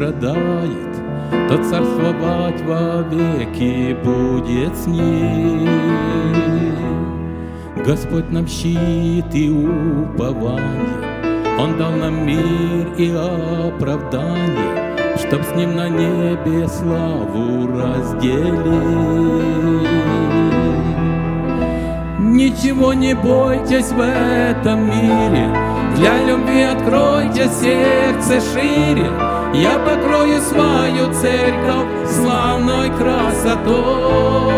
Страдает, Тот царствовать вовеки будет с ним. Господь нам щит и упование, Он дал нам мир и оправдание, Чтоб с Ним на небе славу разделить. Ничего не бойтесь в этом мире, Для любви откройте сердце шире, Я покрою свою церковь славной красотой.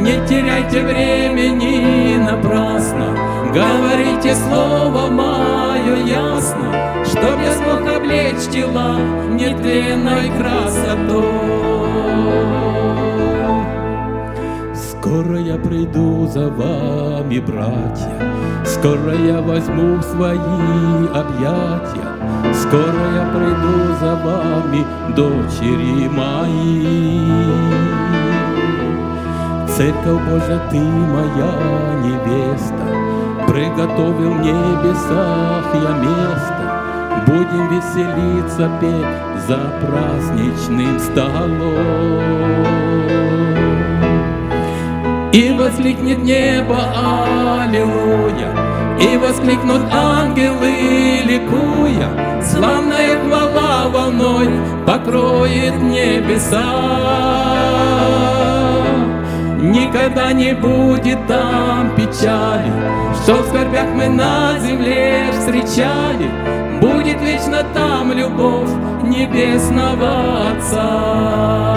Не теряйте времени напрасно, Говорите слово мое ясно, Чтоб я смог облечь тела нетленной красотой. Скоро я приду за вами, братья, Скоро я возьму свои объятия, Скоро я приду за вами, дочери мои. Церковь Божья, ты моя невеста, Приготовил в небесах я место, Будем веселиться, петь за праздничным столом. И воскликнет небо Аллилуйя, И воскликнут ангелы, ликуя, Славная хвала волной покроет небеса. Никогда не будет там печали, Что в скорбях мы на земле встречали, Будет вечно там любовь небесного Отца.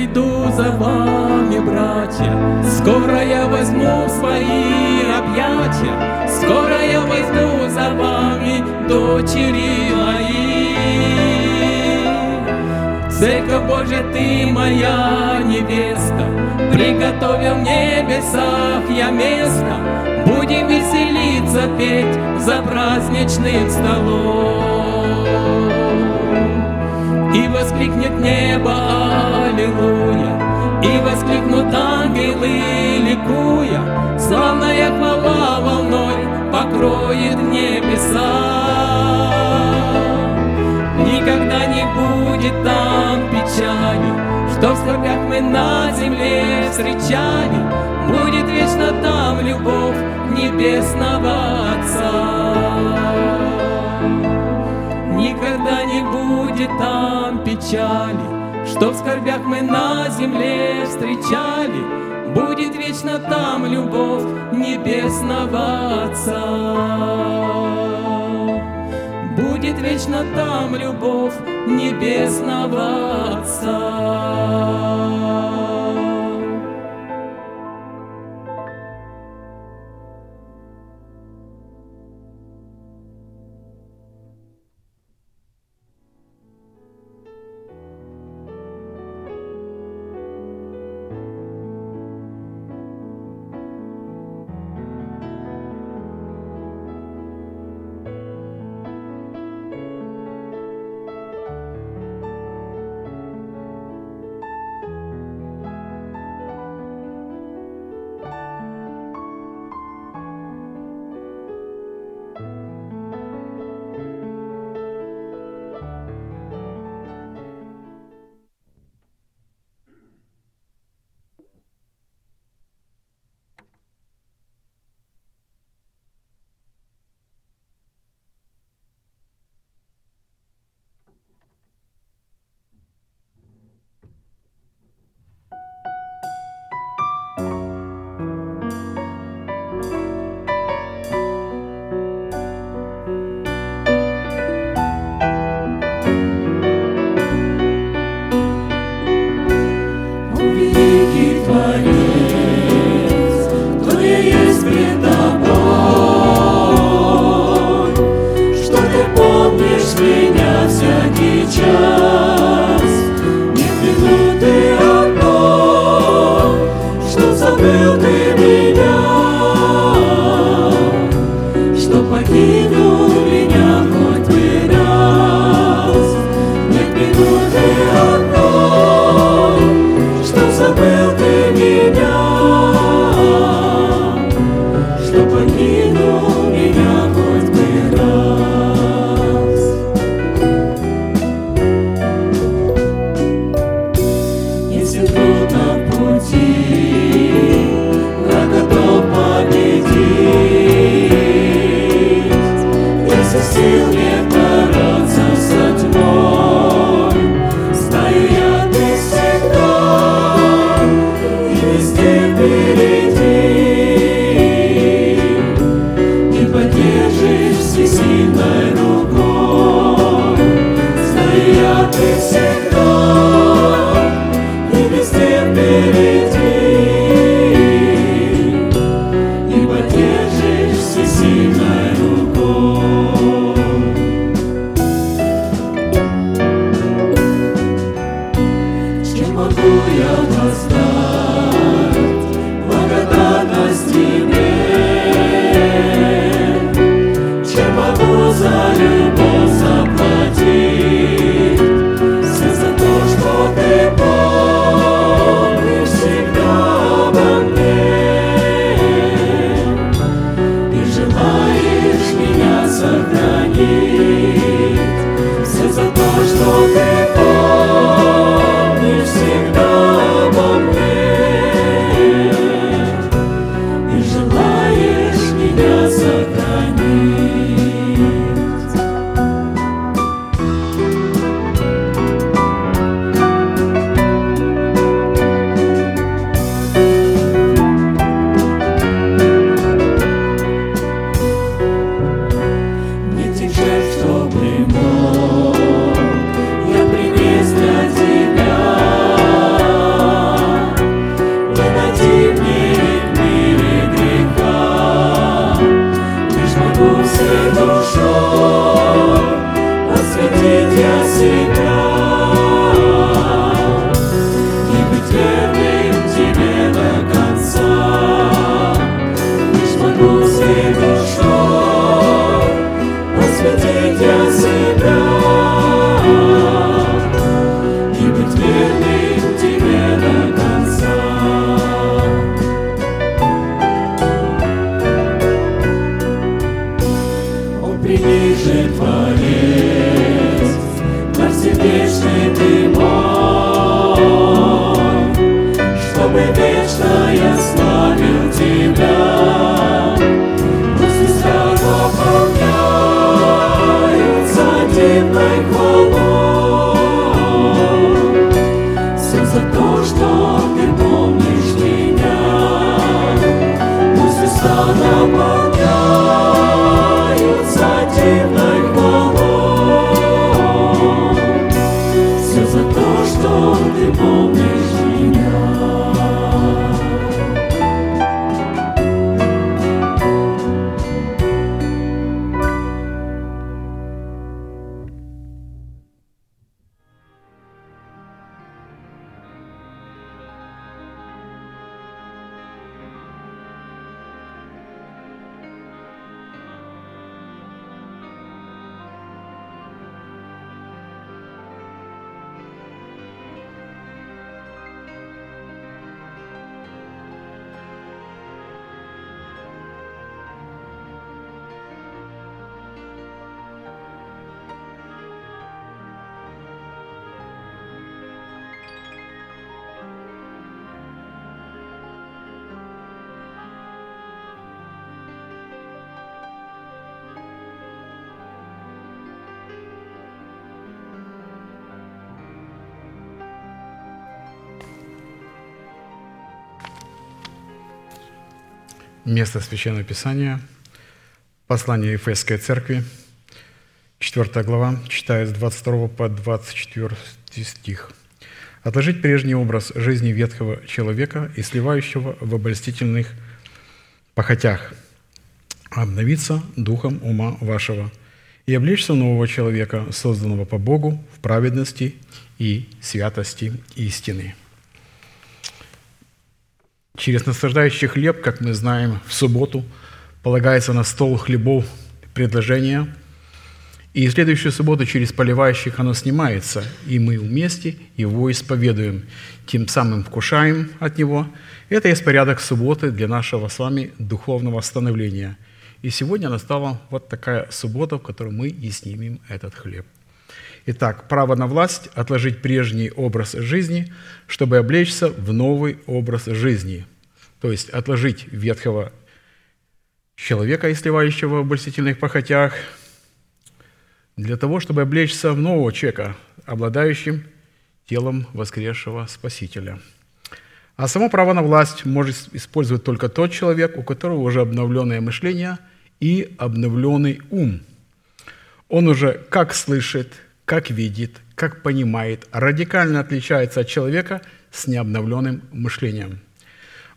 Я приду за вами, братья, Скоро я возьму свои объятия, Скоро я возьму за вами, дочери мои. Церковь Божья, ты моя невеста, Приготовил в небесах я место, Будем веселиться, петь за праздничным столом. И воскликнет небо Аллилуйя, И воскликнут ангелы, ликуя, Славная хвала волной покроет небеса. Никогда не будет там печали, Что в скорбях мы на земле встречали, Будет вечно там любовь небесного Отца. Будет там печали, Что в скорбях мы на земле встречали, Будет вечно там любовь небесного Отца. Будет вечно там любовь небесного Отца. Место Священного Писания, послание Ефесской Церкви, 4 глава, читает с 22 по 24 стих. «Отложить прежний образ жизни ветхого человека и сливающего в обольстительных похотях, обновиться духом ума вашего и облечься нового человека, созданного по Богу в праведности и святости истины». Через наслаждающий хлеб, как мы знаем, в субботу полагается на стол хлебов предложение, и следующую субботу через поливающих оно снимается, и мы вместе его исповедуем, тем самым вкушаем от него. Это есть порядок субботы для нашего с вами духовного становления. И сегодня настала вот такая суббота, в которой мы и снимем этот хлеб. Итак, право на власть – отложить прежний образ жизни, чтобы облечься в новый образ жизни. То есть отложить ветхого человека, истлевающего в обольстительных похотях, для того, чтобы облечься в нового человека, обладающим телом воскресшего Спасителя. А само право на власть может использовать только тот человек, у которого уже обновленное мышление и обновленный ум. Он уже как слышит, как видит, как понимает, радикально отличается от человека, с необновленным мышлением.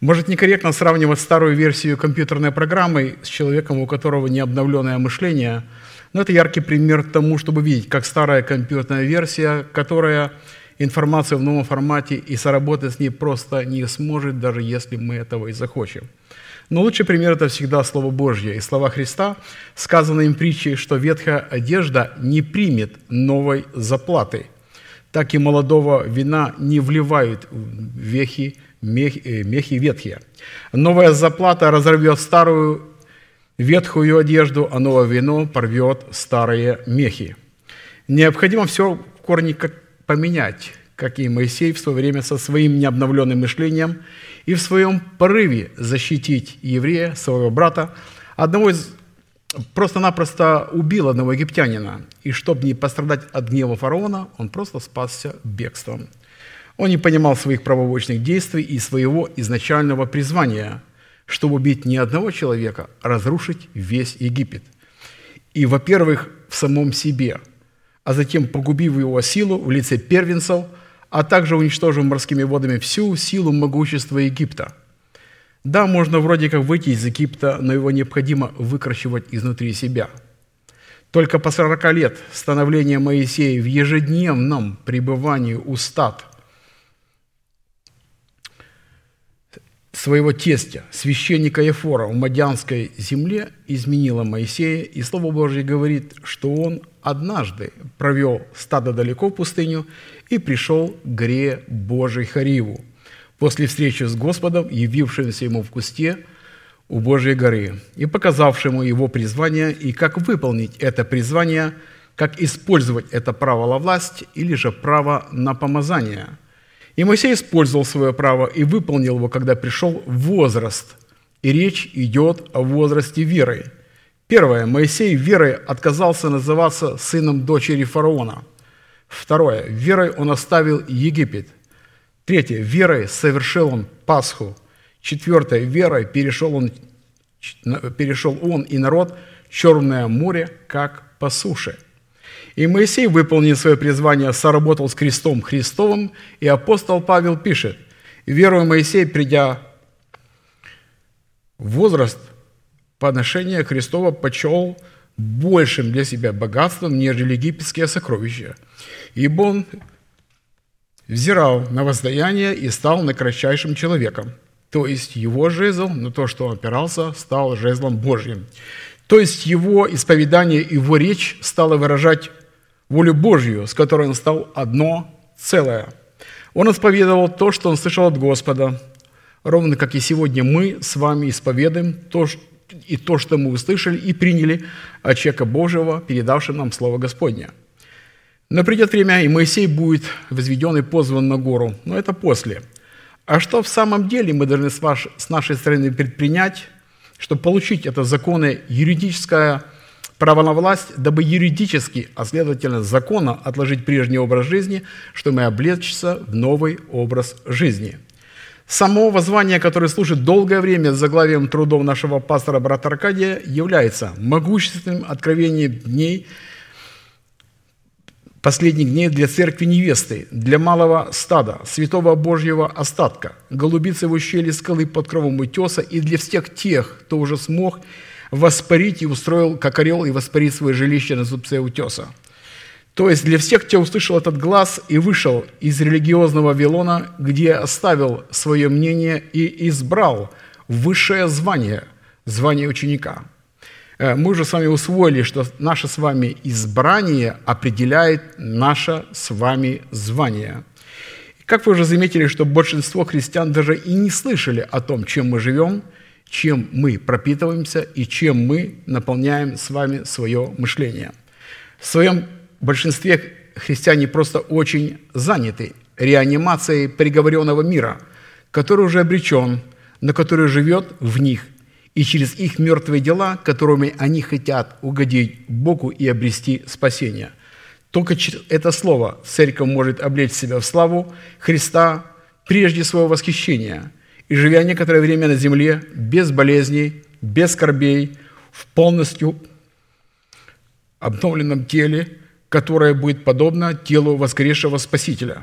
Может, некорректно сравнивать старую версию компьютерной программы с человеком, у которого необновленное мышление, но это яркий пример тому, чтобы видеть, как старая компьютерная версия, которая информацию в новом формате и соработать с ней просто не сможет, даже если мы этого и захочем. Но лучший пример – это всегда Слово Божье и слова Христа, сказанные им притчей, что ветхая одежда не примет новой заплаты, так и молодого вина не вливают вехи, мехи, э, мехи ветхие. Новая заплата разорвет старую ветхую одежду, а новое вино порвет старые мехи. Необходимо все в корне поменять, как и Моисей в свое время со своим необновленным мышлением и в своем порыве защитить еврея, своего брата, одного из просто-напросто убил одного египтянина, и чтобы не пострадать от гнева фараона, он просто спасся бегством. Он не понимал своих правовочных действий и своего изначального призвания, чтобы убить не одного человека, а разрушить весь Египет. И, во-первых, в самом себе – а затем погубив его силу в лице первенцев, а также уничтожив морскими водами всю силу могущества Египта. Да, можно вроде как выйти из Египта, но его необходимо выкращивать изнутри себя. Только по 40 лет становления Моисея в ежедневном пребывании у стад – своего тестя, священника Ефора в Мадянской земле изменила Моисея, и Слово Божье говорит, что он однажды провел стадо далеко в пустыню и пришел к горе Божией Хариву, после встречи с Господом, явившимся ему в кусте у Божьей горы, и показавшему его призвание, и как выполнить это призвание, как использовать это право на власть или же право на помазание – и Моисей использовал свое право и выполнил его, когда пришел возраст. И речь идет о возрасте веры. Первое. Моисей верой отказался называться сыном дочери фараона. Второе. Верой он оставил Египет. Третье. Верой совершил он Пасху. Четвертое. Верой перешел он, перешел он и народ Черное море, как по суше – и Моисей, выполнив свое призвание, соработал с крестом Христовым, и апостол Павел пишет, «Веруя Моисей, придя в возраст подношения Христова, почел большим для себя богатством, нежели египетские сокровища, ибо он взирал на воздаяние и стал накратчайшим человеком. То есть его жезл, на то, что он опирался, стал жезлом Божьим. То есть его исповедание, его речь стала выражать волю Божью, с которой он стал одно целое. Он исповедовал то, что он слышал от Господа, ровно как и сегодня мы с вами исповедуем то, и то, что мы услышали и приняли от человека Божьего, передавшего нам Слово Господне. Но придет время, и Моисей будет возведен и позван на гору, но это после. А что в самом деле мы должны с нашей стороны предпринять, чтобы получить это законное юридическое право на власть, дабы юридически, а следовательно законно отложить прежний образ жизни, что мы облечься в новый образ жизни. Само воззвание, которое служит долгое время с заглавием трудов нашего пастора брата Аркадия, является могущественным откровением дней, последних дней для церкви невесты, для малого стада, святого Божьего остатка, голубицы в ущелье скалы под кровом утеса и для всех тех, кто уже смог воспарить и устроил, как орел, и воспарить свое жилище на зубце утеса. То есть для всех, кто услышал этот глаз и вышел из религиозного Вавилона, где оставил свое мнение и избрал высшее звание, звание ученика. Э, мы уже с вами усвоили, что наше с вами избрание определяет наше с вами звание. Как вы уже заметили, что большинство христиан даже и не слышали о том, чем мы живем – чем мы пропитываемся и чем мы наполняем с вами свое мышление. В своем большинстве христиане просто очень заняты реанимацией приговоренного мира, который уже обречен, но который живет в них, и через их мертвые дела, которыми они хотят угодить Богу и обрести спасение. Только через это слово церковь может облечь себя в славу Христа прежде своего восхищения – и живя некоторое время на земле без болезней, без скорбей, в полностью обновленном теле, которое будет подобно телу воскресшего Спасителя.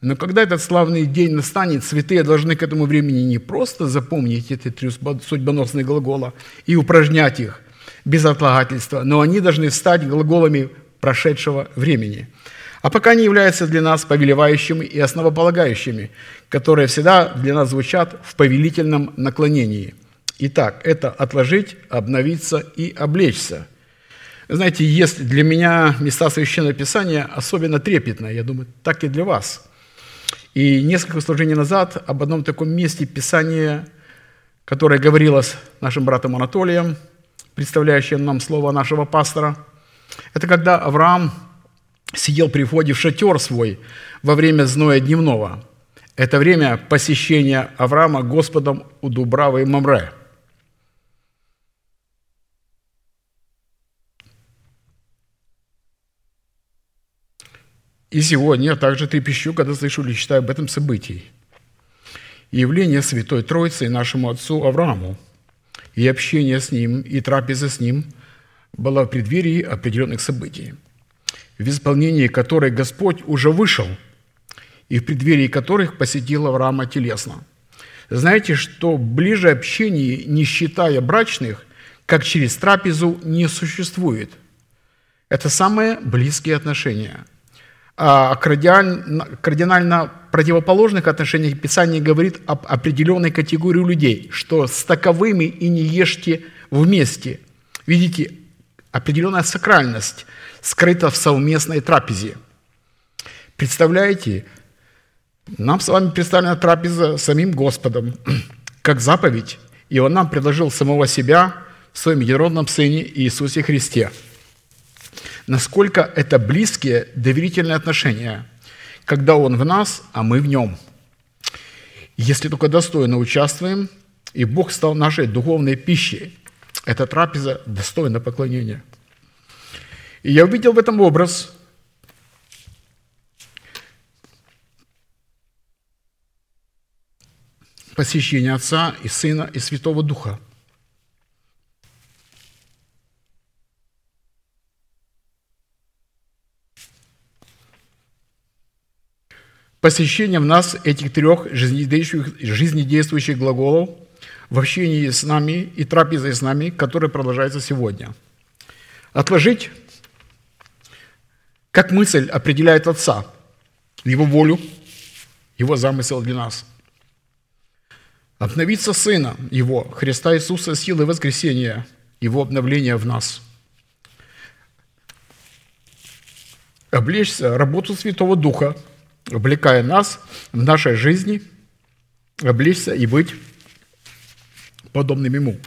Но когда этот славный день настанет, святые должны к этому времени не просто запомнить эти три судьбоносные глагола и упражнять их без отлагательства, но они должны стать глаголами прошедшего времени. А пока они являются для нас повелевающими и основополагающими, которые всегда для нас звучат в повелительном наклонении. Итак, это отложить, обновиться и облечься. Знаете, есть для меня места Священного Писания особенно трепетные, я думаю, так и для вас – и несколько служений назад об одном таком месте Писания, которое говорилось нашим братом Анатолием, представляющим нам слово нашего пастора, это когда Авраам сидел при входе в шатер свой во время зноя дневного. Это время посещения Авраама Господом у Дубравы и Мамре – И сегодня я также трепещу, когда слышу или читаю об этом событии. Явление Святой Троицы нашему отцу Аврааму, и общение с ним, и трапеза с ним была в преддверии определенных событий, в исполнении которой Господь уже вышел, и в преддверии которых посетил Авраама телесно. Знаете, что ближе общение, не считая брачных, как через трапезу, не существует. Это самые близкие отношения – кардинально противоположных отношениях Писание говорит об определенной категории людей, что с таковыми и не ешьте вместе. Видите, определенная сакральность скрыта в совместной трапезе. Представляете, нам с вами представлена трапеза самим Господом, как заповедь, и Он нам предложил самого себя в Своем единородном Сыне Иисусе Христе – насколько это близкие, доверительные отношения, когда Он в нас, а мы в Нем. Если только достойно участвуем, и Бог стал нашей духовной пищей, эта трапеза достойна поклонения. И я увидел в этом образ посещения Отца и Сына и Святого Духа – посещение в нас этих трех жизнедействующих, жизнедействующих глаголов в общении с нами и трапезой с нами, которая продолжается сегодня. Отложить, как мысль определяет Отца, Его волю, Его замысел для нас. Обновиться Сына Его, Христа Иисуса, силой воскресения, Его обновления в нас. Облечься работу Святого Духа – увлекая нас в нашей жизни, облечься и быть подобным Ему.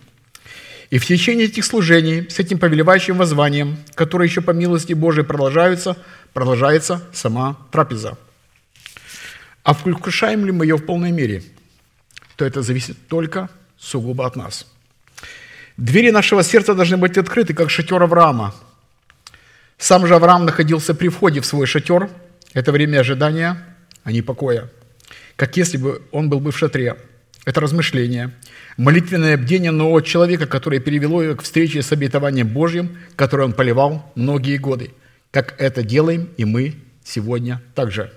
И в течение этих служений с этим повелевающим воззванием, которое еще по милости Божией продолжается, продолжается сама трапеза. А вкушаем ли мы ее в полной мере, то это зависит только сугубо от нас. Двери нашего сердца должны быть открыты, как шатер Авраама. Сам же Авраам находился при входе в свой шатер – это время ожидания, а не покоя. Как если бы он был бы в шатре. Это размышление, молитвенное бдение нового человека, которое перевело его к встрече с обетованием Божьим, которое он поливал многие годы. Как это делаем и мы сегодня также.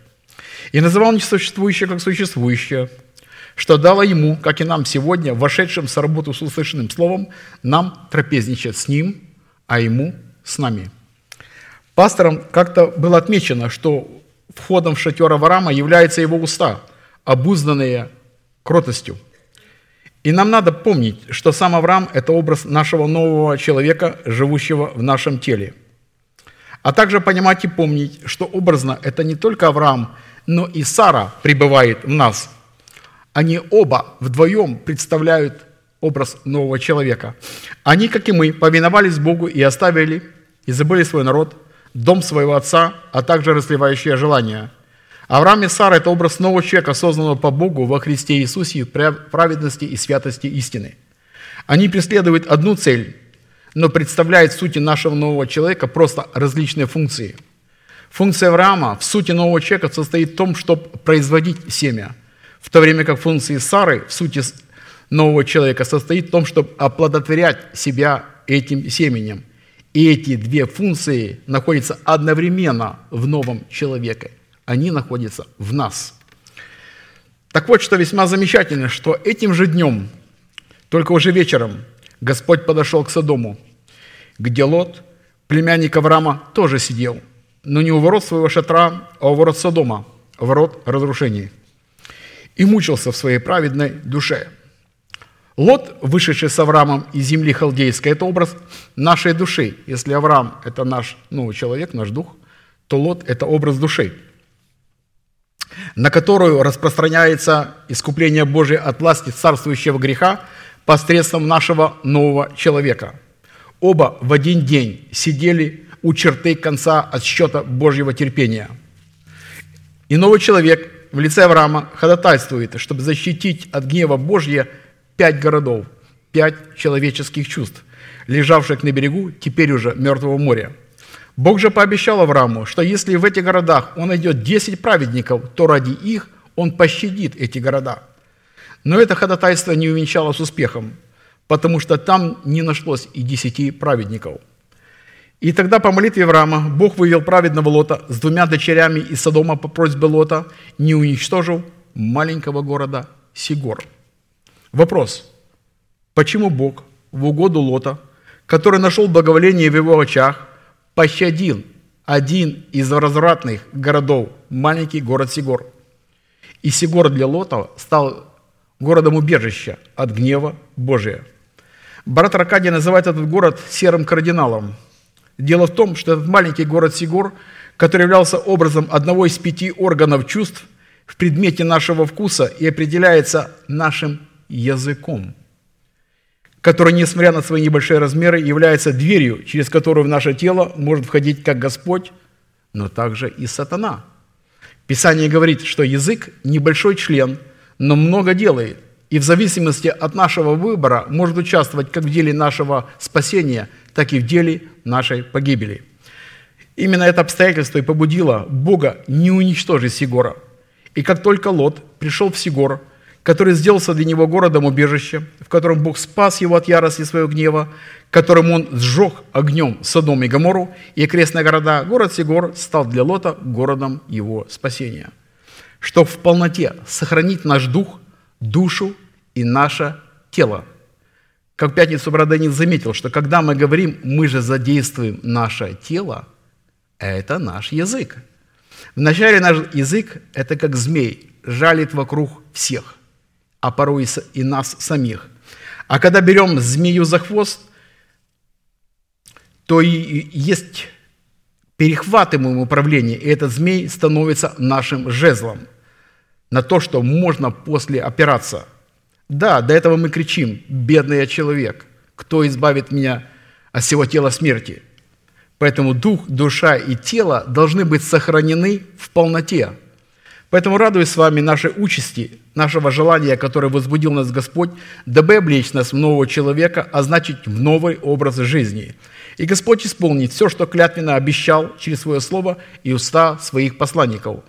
И называл несуществующее как существующее, что дало ему, как и нам сегодня, вошедшим с работу с услышанным словом, нам трапезничать с ним, а ему с нами. Пастором как-то было отмечено, что входом в шатер Авраама являются его уста, обузданные кротостью. И нам надо помнить, что сам Авраам – это образ нашего нового человека, живущего в нашем теле. А также понимать и помнить, что образно это не только Авраам, но и Сара пребывает в нас. Они оба вдвоем представляют образ нового человека. Они, как и мы, повиновались Богу и оставили, и забыли свой народ – дом своего отца, а также расливающее желание. Авраам и Сара – это образ нового человека, созданного по Богу во Христе Иисусе в праведности и святости истины. Они преследуют одну цель, но представляют в сути нашего нового человека просто различные функции. Функция Авраама в сути нового человека состоит в том, чтобы производить семя, в то время как функция Сары в сути нового человека состоит в том, чтобы оплодотворять себя этим семенем – и эти две функции находятся одновременно в новом человеке. Они находятся в нас. Так вот, что весьма замечательно, что этим же днем, только уже вечером, Господь подошел к Содому, где Лот, племянник Авраама, тоже сидел, но не у ворот своего шатра, а у ворот Содома, ворот разрушений, и мучился в своей праведной душе. Лот, вышедший с Авраамом из земли халдейской, это образ нашей души. Если Авраам – это наш ну, человек, наш дух, то Лот – это образ души – на которую распространяется искупление Божие от власти царствующего греха посредством нашего нового человека. Оба в один день сидели у черты конца отсчета Божьего терпения. И новый человек в лице Авраама ходатайствует, чтобы защитить от гнева Божьего пять городов, пять человеческих чувств, лежавших на берегу теперь уже Мертвого моря – Бог же пообещал Аврааму, что если в этих городах он найдет 10 праведников, то ради их он пощадит эти города. Но это ходатайство не увенчалось успехом, потому что там не нашлось и десяти праведников. И тогда по молитве Авраама Бог вывел праведного Лота с двумя дочерями из Содома по просьбе Лота, не уничтожив маленького города Сигор. Вопрос. Почему Бог в угоду Лота, который нашел благоволение в его очах, пощадил один из развратных городов, маленький город Сигор. И Сигор для Лота стал городом убежища от гнева Божия. Брат Аркадий называет этот город серым кардиналом. Дело в том, что этот маленький город Сигор, который являлся образом одного из пяти органов чувств в предмете нашего вкуса и определяется нашим языком – который, несмотря на свои небольшие размеры, является дверью, через которую в наше тело может входить как Господь, но также и сатана. Писание говорит, что язык – небольшой член, но много делает, и в зависимости от нашего выбора может участвовать как в деле нашего спасения, так и в деле нашей погибели. Именно это обстоятельство и побудило Бога не уничтожить Сигора. И как только Лот пришел в Сигор – который сделался для него городом убежища, в котором Бог спас его от ярости своего гнева, которым он сжег огнем Содом и Гомору и окрестные города, город Сигор стал для Лота городом его спасения. Чтобы в полноте сохранить наш дух, душу и наше тело. Как в пятницу брат Данил заметил, что когда мы говорим, мы же задействуем наше тело, это наш язык. Вначале наш язык – это как змей, жалит вокруг всех а порой и нас самих. А когда берем змею за хвост, то и есть перехватываем управление, и этот змей становится нашим жезлом на то, что можно после опираться. Да, до этого мы кричим, бедный я человек, кто избавит меня от всего тела смерти? Поэтому дух, душа и тело должны быть сохранены в полноте – Поэтому радуюсь с вами нашей участи, нашего желания, которое возбудил нас Господь, дабы облечь нас в нового человека, а значит в новый образ жизни. И Господь исполнит все, что клятвенно обещал через свое слово и уста своих посланников.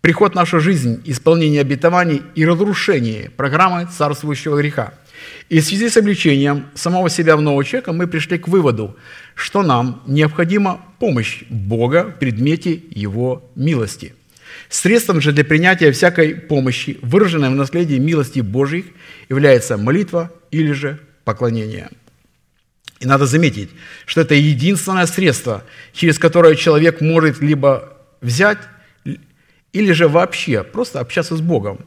Приход в нашу жизнь, исполнение обетований и разрушение программы царствующего греха. И в связи с обличением самого себя в нового человека мы пришли к выводу, что нам необходима помощь Бога в предмете Его милости – Средством же для принятия всякой помощи, выраженной в наследии милости Божьих, является молитва или же поклонение. И надо заметить, что это единственное средство, через которое человек может либо взять, или же вообще просто общаться с Богом.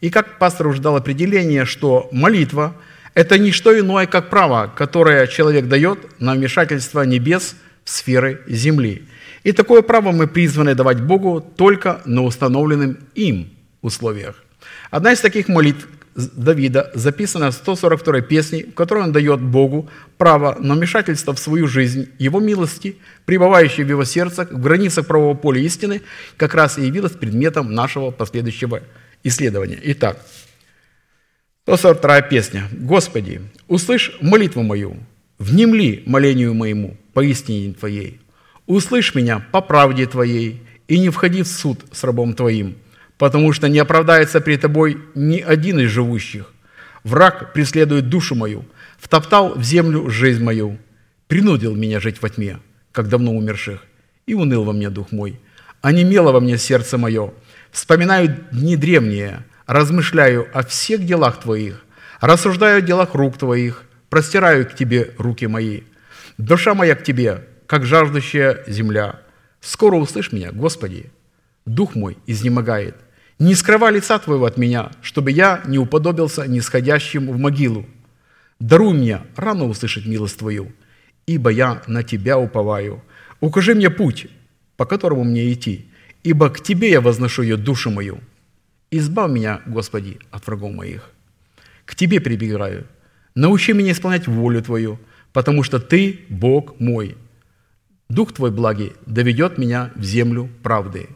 И как пастор уже дал определение, что молитва – это не что иное, как право, которое человек дает на вмешательство небес в сферы земли – и такое право мы призваны давать Богу только на установленным им условиях. Одна из таких молитв Давида записана в 142 песне, в которой он дает Богу право на вмешательство в свою жизнь, его милости, пребывающей в его сердце, в границах правового поля истины, как раз и явилась предметом нашего последующего исследования. Итак, 142 песня. «Господи, услышь молитву мою, внемли молению моему по истине Твоей, Услышь меня по правде Твоей, и не входи в суд с рабом Твоим, потому что не оправдается перед Тобой ни один из живущих. Враг преследует душу мою, втоптал в землю жизнь мою, принудил меня жить во тьме, как давно умерших, и уныл во мне дух мой. онемело во мне сердце мое. Вспоминаю дни древние, размышляю о всех делах Твоих, рассуждаю о делах рук Твоих, простираю к Тебе руки мои. Душа моя к Тебе, как жаждущая земля. Скоро услышь меня, Господи. Дух мой изнемогает. Не скрывай лица Твоего от меня, чтобы я не уподобился нисходящим в могилу. Даруй мне рано услышать милость Твою, ибо я на Тебя уповаю. Укажи мне путь, по которому мне идти, ибо к Тебе я возношу ее душу мою. Избавь меня, Господи, от врагов моих. К Тебе прибегаю. Научи меня исполнять волю Твою, потому что Ты – Бог мой. Дух Твой благий доведет меня в землю правды.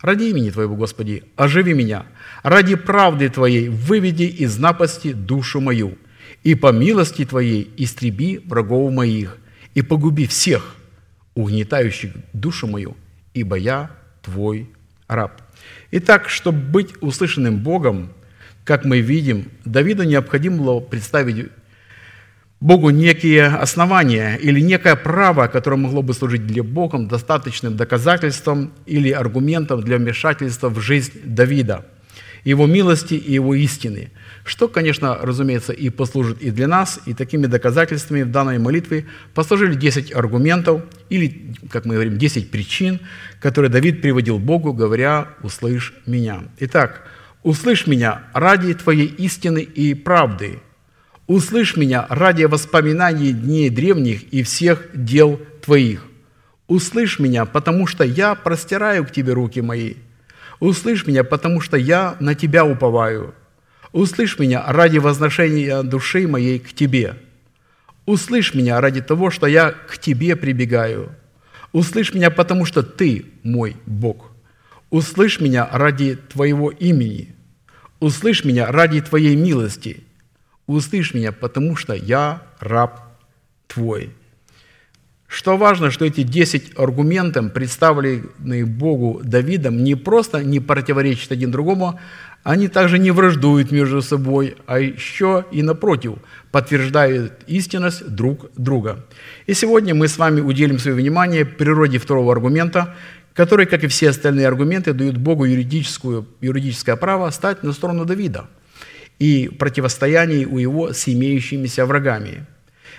Ради имени Твоего, Господи, оживи меня. Ради правды Твоей выведи из напасти душу мою. И по милости Твоей истреби врагов моих. И погуби всех, угнетающих душу мою, ибо я Твой раб». Итак, чтобы быть услышанным Богом, как мы видим, Давиду необходимо было представить Богу некие основания или некое право, которое могло бы служить для Бога достаточным доказательством или аргументом для вмешательства в жизнь Давида, его милости и его истины, что, конечно, разумеется, и послужит и для нас, и такими доказательствами в данной молитве послужили 10 аргументов или, как мы говорим, 10 причин, которые Давид приводил Богу, говоря «услышь меня». Итак, «услышь меня ради Твоей истины и правды», Услышь меня ради воспоминаний дней древних и всех дел Твоих. Услышь меня, потому что я простираю к Тебе руки мои. Услышь меня, потому что я на Тебя уповаю. Услышь меня ради возношения души моей к Тебе. Услышь меня ради того, что я к Тебе прибегаю. Услышь меня, потому что Ты мой Бог. Услышь меня ради Твоего имени. Услышь меня ради Твоей милости – услышь меня, потому что я раб твой». Что важно, что эти 10 аргументов, представленные Богу Давидом, не просто не противоречат один другому, они также не враждуют между собой, а еще и напротив, подтверждают истинность друг друга. И сегодня мы с вами уделим свое внимание природе второго аргумента, который, как и все остальные аргументы, дают Богу юридическую, юридическое право стать на сторону Давида – и противостоянии у его с имеющимися врагами.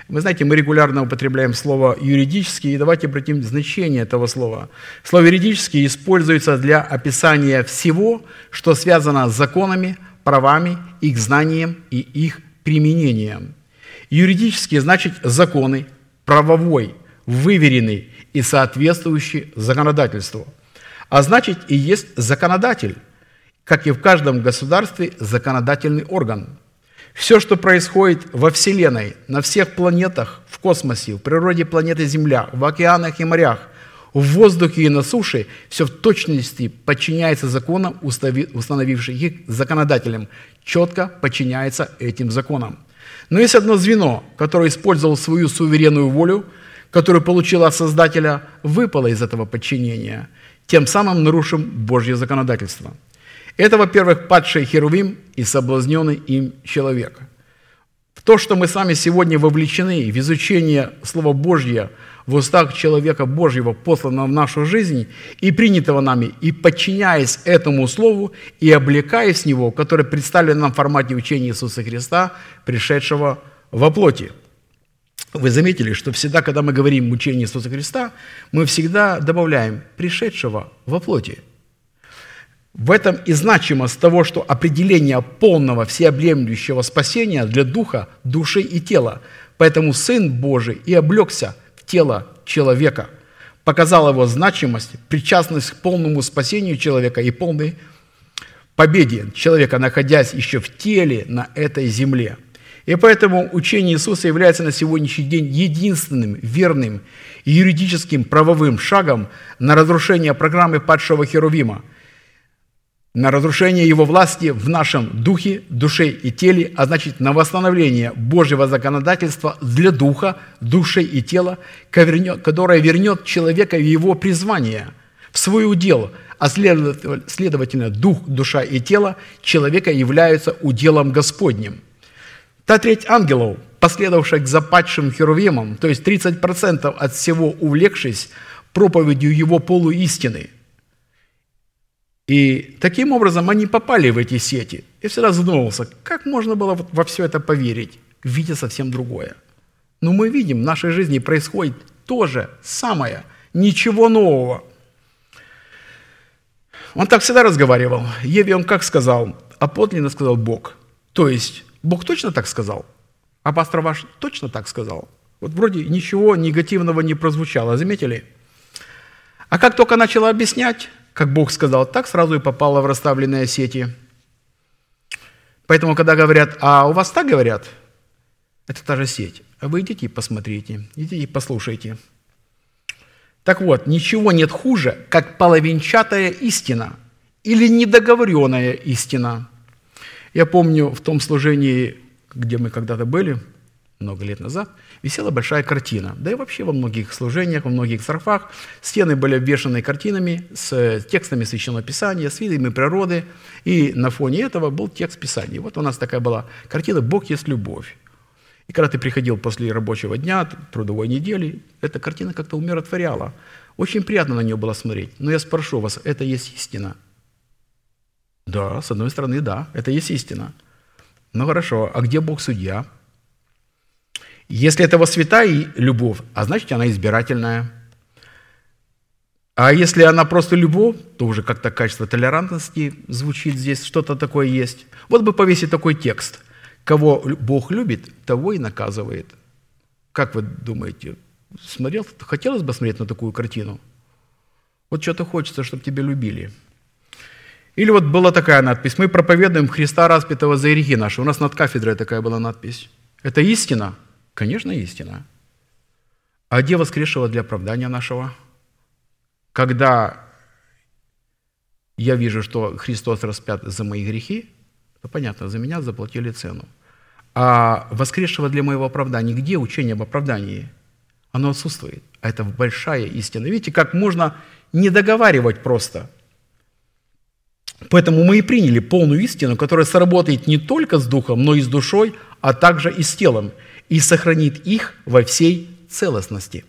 Вы знаете, мы регулярно употребляем слово «юридический», и давайте обратим значение этого слова. Слово «юридический» используется для описания всего, что связано с законами, правами, их знанием и их применением. Юридический значит законы, правовой, выверенный и соответствующий законодательству. А значит и есть законодатель – как и в каждом государстве, законодательный орган. Все, что происходит во Вселенной, на всех планетах, в космосе, в природе планеты Земля, в океанах и морях, в воздухе и на суше, все в точности подчиняется законам, установившим их законодателем, четко подчиняется этим законам. Но есть одно звено, которое использовало свою суверенную волю, которую получило от Создателя, выпало из этого подчинения, тем самым нарушим Божье законодательство – это, во-первых, падший Херувим и соблазненный им человек. То, что мы сами сегодня вовлечены в изучение Слова Божьего в устах человека Божьего, посланного в нашу жизнь и принятого нами, и подчиняясь этому Слову и облекаясь в него, которое представлено нам в формате учения Иисуса Христа, пришедшего во плоти. Вы заметили, что всегда, когда мы говорим учение Иисуса Христа, мы всегда добавляем «пришедшего во плоти». В этом и значимость того, что определение полного всеобъемлющего спасения для духа, души и тела. Поэтому Сын Божий и облегся в тело человека, показал его значимость, причастность к полному спасению человека и полной победе человека, находясь еще в теле на этой земле. И поэтому учение Иисуса является на сегодняшний день единственным верным юридическим правовым шагом на разрушение программы падшего Херувима – на разрушение его власти в нашем духе, душе и теле, а значит на восстановление Божьего законодательства для духа, души и тела, которое вернет человека в его призвание, в свой удел, а следовательно, дух, душа и тело человека являются уделом Господним. Та треть ангелов, последовавших за падшим Херувимом, то есть 30% от всего увлекшись проповедью его полуистины – И таким образом они попали в эти сети. Я всегда задумывался, как можно было во все это поверить, видя совсем другое. Но мы видим, в нашей жизни происходит то же самое, ничего нового. Он так всегда разговаривал. Еве он как сказал? А подлинно сказал Бог. То есть, Бог точно так сказал? А пастор ваш точно так сказал? Вот вроде ничего негативного не прозвучало, заметили? А как только начала объяснять, как Бог сказал, так сразу и попало в расставленные сети. Поэтому, когда говорят, а у вас так говорят, это та же сеть. А вы идите и посмотрите, идите и послушайте. Так вот, ничего нет хуже, как половинчатая истина или недоговоренная истина. Я помню в том служении, где мы когда-то были, много лет назад, висела большая картина. Да и вообще во многих служениях, во многих церквах стены были обвешаны картинами с текстами Священного Писания, с видами природы, и на фоне этого был текст Писания. Вот у нас такая была картина «Бог есть любовь». И когда ты приходил после рабочего дня, трудовой недели, эта картина как-то умиротворяла. Очень приятно на нее было смотреть. Но я спрошу вас, это есть истина? Да, с одной стороны, да, это есть истина. Ну хорошо, а где Бог судья? Если это во святая любовь, а значит, она избирательная. А если она просто любовь, то уже как-то качество толерантности звучит здесь, что-то такое есть. Вот бы повесить такой текст. Кого Бог любит, того и наказывает. Как вы думаете, смотрел, хотелось бы смотреть на такую картину? Вот что-то хочется, чтобы тебя любили. Или вот была такая надпись. Мы проповедуем Христа распятого за грехи наши. У нас над кафедрой такая была надпись. Это истина? Конечно, истина. А где воскресшего для оправдания нашего? Когда я вижу, что Христос распят за мои грехи, то понятно, за меня заплатили цену. А воскресшего для моего оправдания, где учение об оправдании? Оно отсутствует. А это большая истина. Видите, как можно не договаривать просто. Поэтому мы и приняли полную истину, которая сработает не только с духом, но и с душой, а также и с телом – и сохранит их во всей целостности.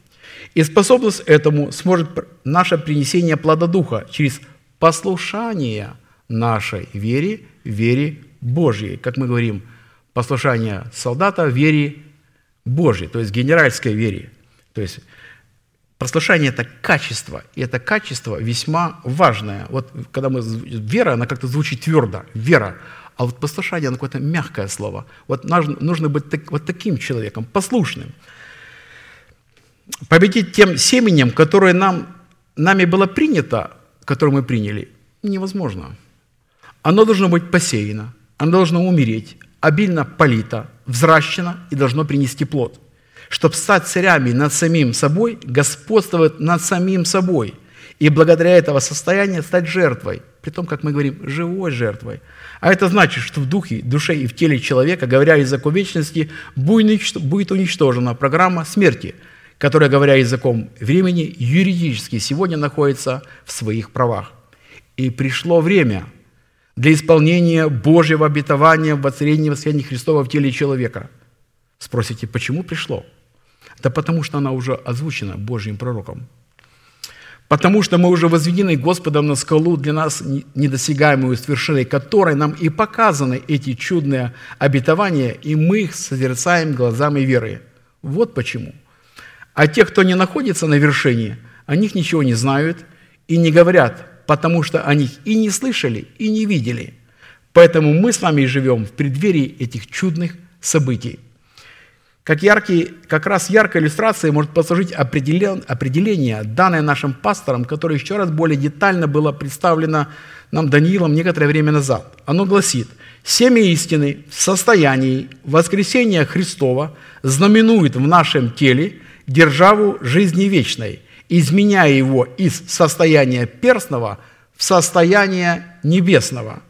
И способность этому сможет наше принесение плода Духа через послушание нашей вере, вере Божьей. Как мы говорим, послушание солдата вере Божьей, то есть генеральской вере. То есть послушание – это качество, и это качество весьма важное. Вот когда мы, вера, она как-то звучит твердо, вера, а вот послушание, оно какое-то мягкое слово. Вот нужно быть так, вот таким человеком, послушным. Победить тем семенем, которое нам, нами было принято, которое мы приняли, невозможно. Оно должно быть посеяно, оно должно умереть, обильно полито, взращено и должно принести плод. Чтобы стать царями над самим собой, господствовать над самим собой. И благодаря этого состояния стать жертвой. При том, как мы говорим, живой жертвой – а это значит, что в духе, душе и в теле человека, говоря языком вечности, будет уничтожена программа смерти, которая, говоря языком времени, юридически сегодня находится в своих правах. И пришло время для исполнения Божьего обетования в воцарении воскресения Христова в теле человека. Спросите, почему пришло? Да потому что она уже озвучена Божьим пророком. Потому что мы уже возведены Господом на скалу для нас недосягаемую с вершиной которой нам и показаны эти чудные обетования, и мы их созерцаем глазами веры. Вот почему. А те, кто не находится на вершине, о них ничего не знают и не говорят, потому что о них и не слышали, и не видели. Поэтому мы с вами живем в преддверии этих чудных событий. Как, яркий, как раз яркой иллюстрацией может послужить определен, определение, данное нашим пасторам, которое еще раз более детально было представлено нам Даниилом некоторое время назад. Оно гласит, «Семя истины в состоянии воскресения Христова знаменует в нашем теле державу жизни вечной, изменяя его из состояния перстного в состояние небесного».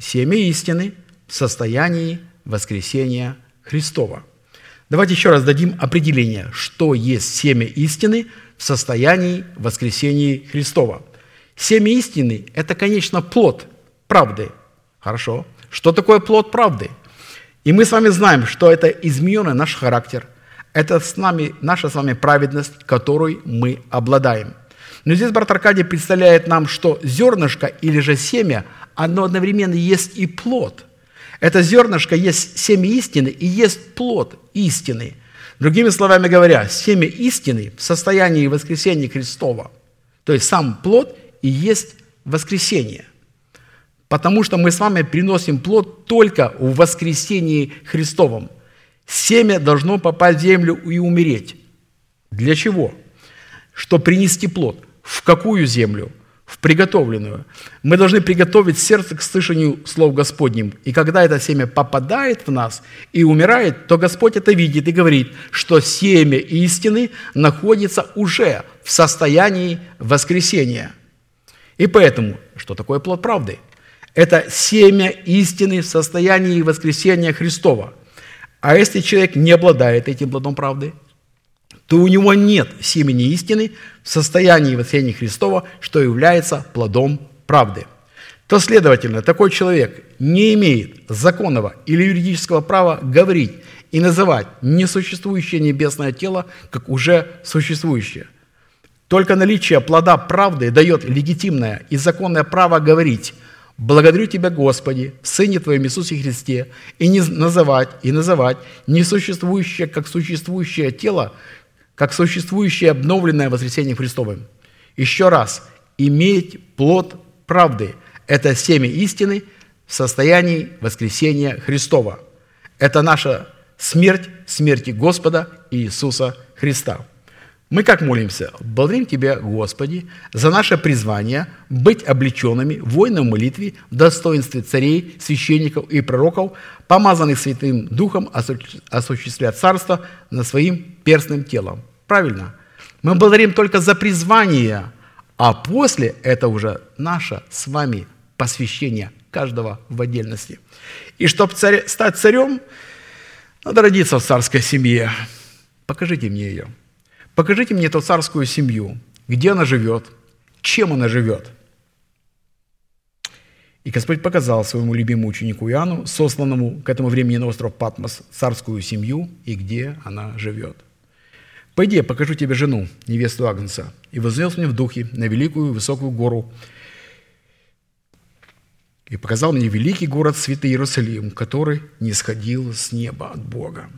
Семя истины в состоянии воскресения Христова – Давайте еще раз дадим определение, что есть семя истины в состоянии воскресения Христова. Семя истины – это, конечно, плод правды. Хорошо. Что такое плод правды? И мы с вами знаем, что это измененный наш характер, это с нами, наша с вами праведность, которой мы обладаем. Но здесь брат Аркадий представляет нам, что зернышко или же семя, оно одновременно есть и плод. Это зернышко есть семя истины и есть плод истины. Другими словами говоря, семя истины в состоянии воскресения Христова, то есть сам плод и есть воскресение. Потому что мы с вами приносим плод только в воскресении Христовом. Семя должно попасть в землю и умереть. Для чего? Чтобы принести плод. В какую землю? В приготовленную. Мы должны приготовить сердце к слышанию слов Господним. И когда это семя попадает в нас и умирает, то Господь это видит и говорит, что семя истины находится уже в состоянии воскресения. И поэтому, что такое плод правды? Это семя истины в состоянии воскресения Христова. А если человек не обладает этим плодом правды – то у него нет семени истины в состоянии воцарения Христова, что является плодом правды. То, следовательно, такой человек не имеет законного или юридического права говорить и называть несуществующее небесное тело как уже существующее. Только наличие плода правды дает легитимное и законное право говорить «Благодарю Тебя, Господи, Сыне Твоем Иисусе Христе» и не называть, и называть несуществующее как существующее тело как существующее обновленное воскресение Христовым. Еще раз, иметь плод правды – это семя истины в состоянии воскресения Христова. Это наша смерть, смерти Господа Иисуса Христа. Мы как молимся? Благодарим Тебя, Господи, за наше призвание быть облеченными в воинной молитве в достоинстве царей, священников и пророков, помазанных Святым Духом осуществлять царство над своим перстным телом. Правильно? Мы благодарим только за призвание, а после это уже наше с вами посвящение каждого в отдельности. И чтобы царь, стать царем, надо родиться в царской семье. Покажите мне ее. Покажите мне эту царскую семью, где она живет, чем она живет. И Господь показал своему любимому ученику Иоанну, сосланному к этому времени на остров Патмос, царскую семью и где она живет – «Пойди, я покажу тебе жену, невесту Агнца». И вознес мне в духе на великую высокую гору, и показал мне великий город Святый Иерусалим, который не сходил с неба от Бога.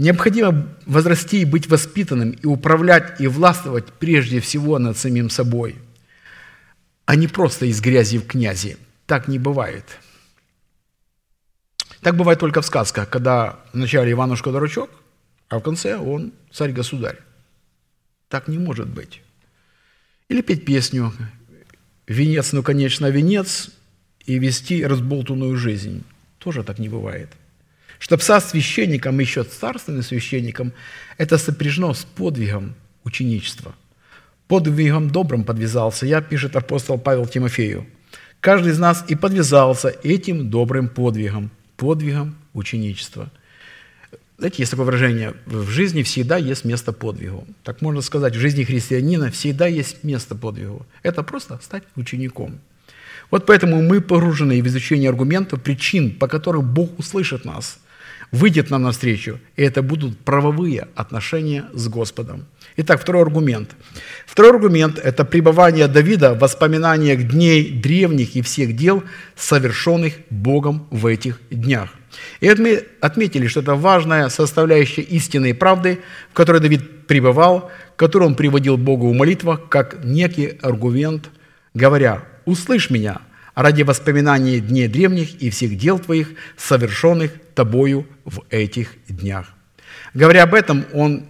Необходимо возрасти и быть воспитанным, и управлять, и властвовать прежде всего над самим собой, а не просто из грязи в князи. Так не бывает. Так бывает только в сказках, когда вначале Иванушка-дурачок, а в конце он царь-государь. Так не может быть. Или петь песню «Венец, ну, конечно, венец» и вести разболтанную жизнь. Тоже так не бывает. Чтобы со священником, еще царственным священником, это сопряжено с подвигом ученичества. Подвигом добрым подвязался я, пишет апостол Павел Тимофею. Каждый из нас и подвязался этим добрым подвигом, подвигом ученичества – знаете, есть такое выражение, в жизни всегда есть место подвигу. Так можно сказать, в жизни христианина всегда есть место подвигу. Это просто стать учеником. Вот поэтому мы погружены в изучение аргументов, причин, по которым Бог услышит нас, выйдет нам навстречу, и это будут правовые отношения с Господом. Итак, второй аргумент. Второй аргумент – это пребывание Давида в воспоминаниях дней древних и всех дел, совершенных Богом в этих днях. И мы отметили, что это важная составляющая истинной правды, в которой Давид пребывал, которую он приводил Богу в молитвах, как некий аргумент, говоря, «Услышь меня ради воспоминания дней древних и всех дел твоих, совершенных тобою в этих днях». Говоря об этом, он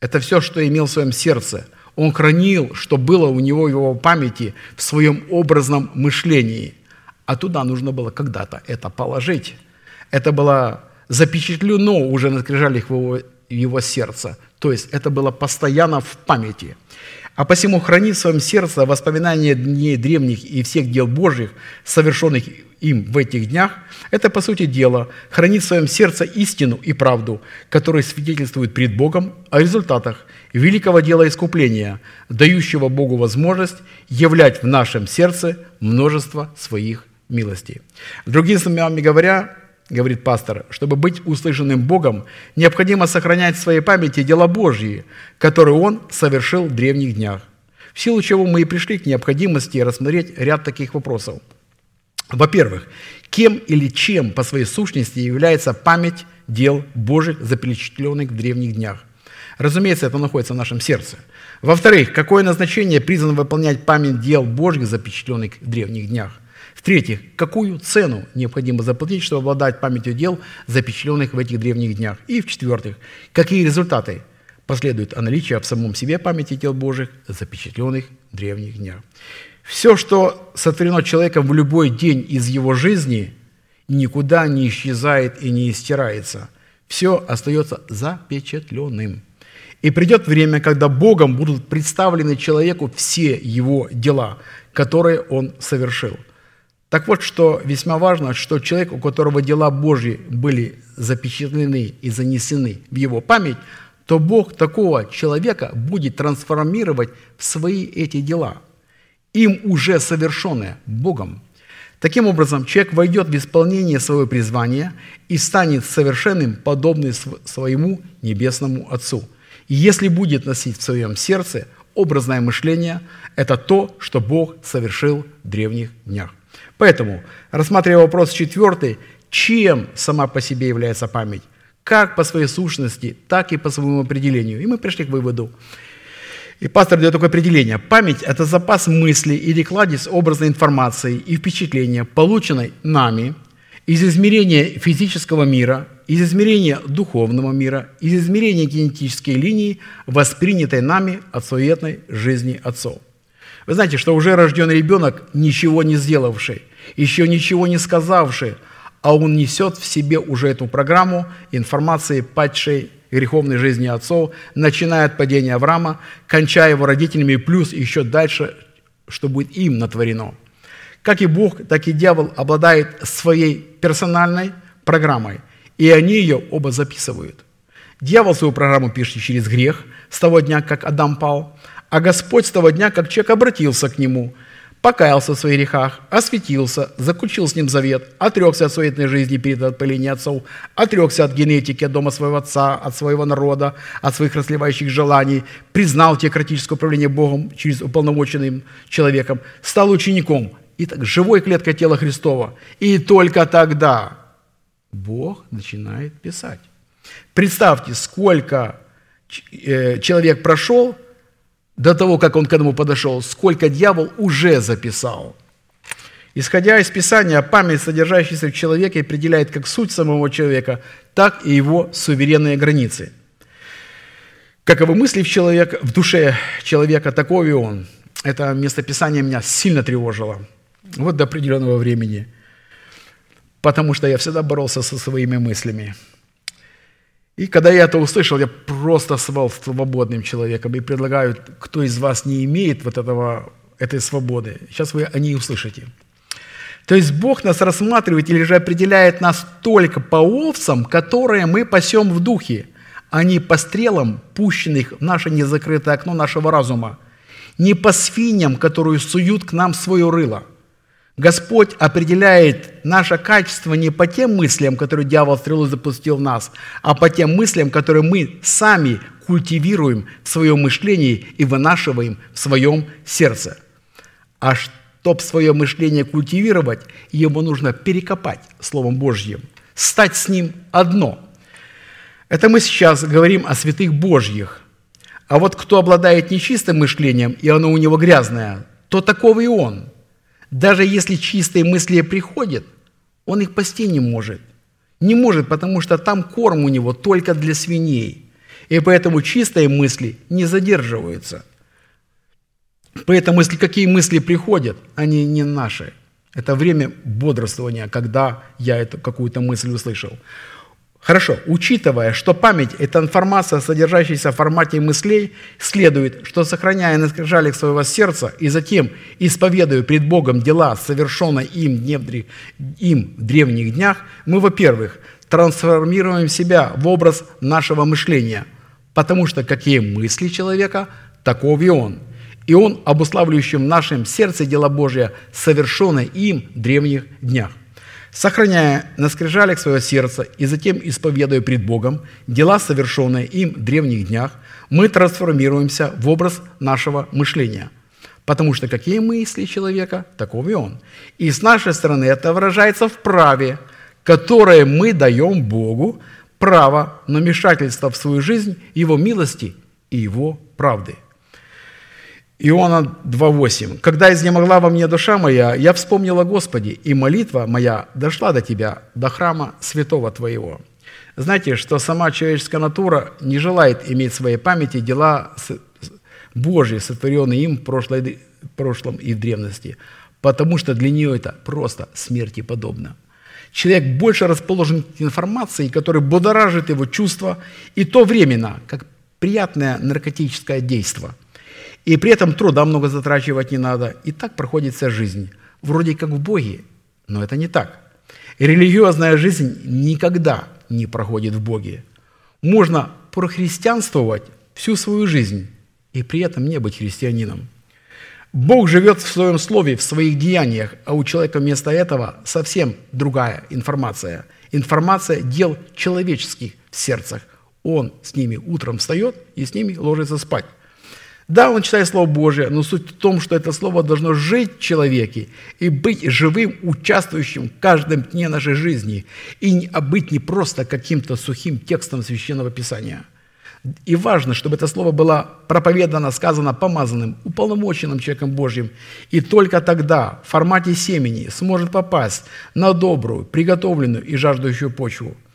это все, что имел в своем сердце. Он хранил, что было у него в его памяти, в своем образном мышлении. А туда нужно было когда-то это положить. Это было запечатлено уже на скрижалях его, его сердца. То есть это было постоянно в памяти. А посему храни в своем сердце воспоминания дней древних и всех дел Божьих, совершенных им в этих днях, это, по сути дела, хранит в своем сердце истину и правду, которые свидетельствуют пред Богом о результатах великого дела искупления, дающего Богу возможность являть в нашем сердце множество своих милостей. Другими словами говоря, говорит пастор, чтобы быть услышанным Богом, необходимо сохранять в своей памяти дела Божьи, которые Он совершил в древних днях. В силу чего мы и пришли к необходимости рассмотреть ряд таких вопросов. Во-первых, кем или чем по своей сущности является память дел Божьих, запечатленных в древних днях? Разумеется, это находится в нашем сердце. Во-вторых, какое назначение призвано выполнять память дел Божьих, запечатленных в древних днях? В-третьих, какую цену необходимо заплатить, чтобы обладать памятью дел, запечатленных в этих древних днях? И в-четвертых, какие результаты последуют от наличия в самом себе памяти дел Божьих, запечатленных в древних днях? Все, что сотворено человеком в любой день из его жизни, никуда не исчезает и не истирается. Все остается запечатленным. И придет время, когда Богом будут представлены человеку все его дела, которые он совершил. Так вот, что весьма важно, что человек, у которого дела Божьи были запечатлены и занесены в его память, то Бог такого человека будет трансформировать в свои эти дела, им уже совершенные Богом. Таким образом, человек войдет в исполнение своего призвания и станет совершенным, подобным своему небесному Отцу – и если будет носить в своем сердце образное мышление, это то, что Бог совершил в древних днях. Поэтому, рассматривая вопрос четвертый, чем сама по себе является память? Как по своей сущности, так и по своему определению. И мы пришли к выводу. И пастор дает такое определение. Память – это запас мысли или кладезь образной информации и впечатления, полученной нами из измерения физического мира – из измерения духовного мира, из измерения генетической линии, воспринятой нами от суетной жизни отцов. Вы знаете, что уже рожденный ребенок, ничего не сделавший, еще ничего не сказавший, а он несет в себе уже эту программу информации падшей греховной жизни отцов, начиная от падения Авраама, кончая его родителями, плюс еще дальше, что будет им натворено. Как и Бог, так и дьявол обладает своей персональной программой, и они ее оба записывают. Дьявол свою программу пишет через грех с того дня, как Адам пал, а Господь с того дня, как человек обратился к нему, покаялся в своих грехах, осветился, заключил с ним завет, отрекся от своей жизни перед отпылением отцов, отрекся от генетики, от дома своего отца, от своего народа, от своих расливающих желаний, признал теократическое управление Богом через уполномоченным человеком, стал учеником, и так живой клеткой тела Христова. И только тогда Бог начинает писать. Представьте, сколько э, человек прошел до того, как он к этому подошел, сколько дьявол уже записал. Исходя из Писания, память, содержащаяся в человеке, определяет как суть самого человека, так и его суверенные границы. Каковы мысли в, человек, в душе человека, таков и он. Это местописание меня сильно тревожило. Вот до определенного времени – потому что я всегда боролся со своими мыслями. И когда я это услышал, я просто стал свободным человеком и предлагаю, кто из вас не имеет вот этого, этой свободы, сейчас вы о ней услышите. То есть Бог нас рассматривает или же определяет нас только по овцам, которые мы пасем в духе, а не по стрелам, пущенных в наше незакрытое окно нашего разума, не по свиньям, которые суют к нам свое рыло – Господь определяет наше качество не по тем мыслям, которые дьявол стрелу запустил в нас, а по тем мыслям, которые мы сами культивируем в своем мышлении и вынашиваем в своем сердце. А чтобы свое мышление культивировать, ему нужно перекопать Словом Божьим, стать с ним одно. Это мы сейчас говорим о святых Божьих. А вот кто обладает нечистым мышлением, и оно у него грязное, то такого и он – даже если чистые мысли приходят, он их пасти не может. Не может, потому что там корм у него только для свиней. И поэтому чистые мысли не задерживаются. Поэтому, если какие мысли приходят, они не наши. Это время бодрствования, когда я эту какую-то мысль услышал. Хорошо, учитывая, что память – это информация, содержащаяся в формате мыслей, следует, что сохраняя на скрижалях своего сердца и затем исповедуя пред Богом дела, совершенные им, дневдри, им в древних днях, мы, во-первых, трансформируем себя в образ нашего мышления, потому что какие мысли человека, таков и он. И он, обуславливающим в нашем сердце дела Божия, совершенное им в древних днях. Сохраняя на скрижалях свое сердце и затем исповедуя пред Богом дела, совершенные им в древних днях, мы трансформируемся в образ нашего мышления. Потому что какие мысли человека, таков и он. И с нашей стороны это выражается в праве, которое мы даем Богу, право на вмешательство в свою жизнь Его милости и Его правды – Иоанна 2.8. «Когда изнемогла во мне душа моя, я вспомнила Господи, и молитва моя дошла до Тебя, до храма святого Твоего». Знаете, что сама человеческая натура не желает иметь в своей памяти дела Божьи, сотворенные им в, прошлой, в прошлом и в древности, потому что для нее это просто смерти подобно. Человек больше расположен к информации, которая будоражит его чувства, и то временно, как приятное наркотическое действие – и при этом труда много затрачивать не надо. И так проходит вся жизнь. Вроде как в Боге, но это не так. религиозная жизнь никогда не проходит в Боге. Можно прохристианствовать всю свою жизнь и при этом не быть христианином. Бог живет в своем слове, в своих деяниях, а у человека вместо этого совсем другая информация. Информация дел человеческих в сердцах. Он с ними утром встает и с ними ложится спать. Да, он читает Слово Божие, но суть в том, что это Слово должно жить в человеке и быть живым, участвующим в каждом дне нашей жизни, и а быть не просто каким-то сухим текстом Священного Писания. И важно, чтобы это Слово было проповедано, сказано помазанным, уполномоченным человеком Божьим. И только тогда в формате семени сможет попасть на добрую, приготовленную и жаждущую почву –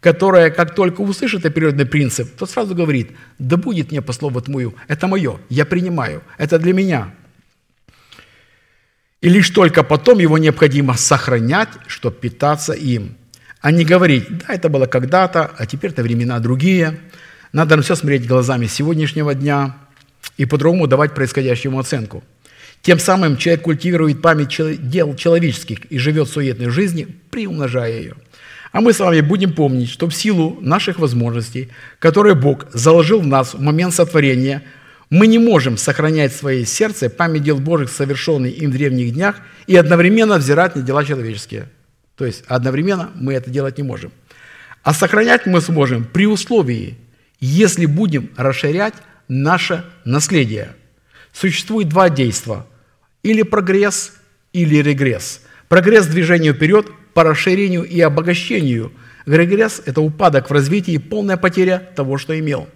которая, как только услышит этот природный принцип, то сразу говорит, да будет мне по слову твою, это мое, я принимаю, это для меня. И лишь только потом его необходимо сохранять, чтобы питаться им, а не говорить, да, это было когда-то, а теперь-то времена другие. Надо на все смотреть глазами сегодняшнего дня и по-другому давать происходящему оценку. Тем самым человек культивирует память дел человеческих и живет суетной жизнью, приумножая ее – а мы с вами будем помнить, что в силу наших возможностей, которые Бог заложил в нас в момент сотворения, мы не можем сохранять в своей сердце память дел Божьих, совершенных им в древних днях, и одновременно взирать на дела человеческие. То есть одновременно мы это делать не можем. А сохранять мы сможем при условии, если будем расширять наше наследие. Существует два действия – или прогресс, или регресс. Прогресс движения вперед по расширению и обогащению. Регресс – это упадок в развитии и полная потеря того, что имел.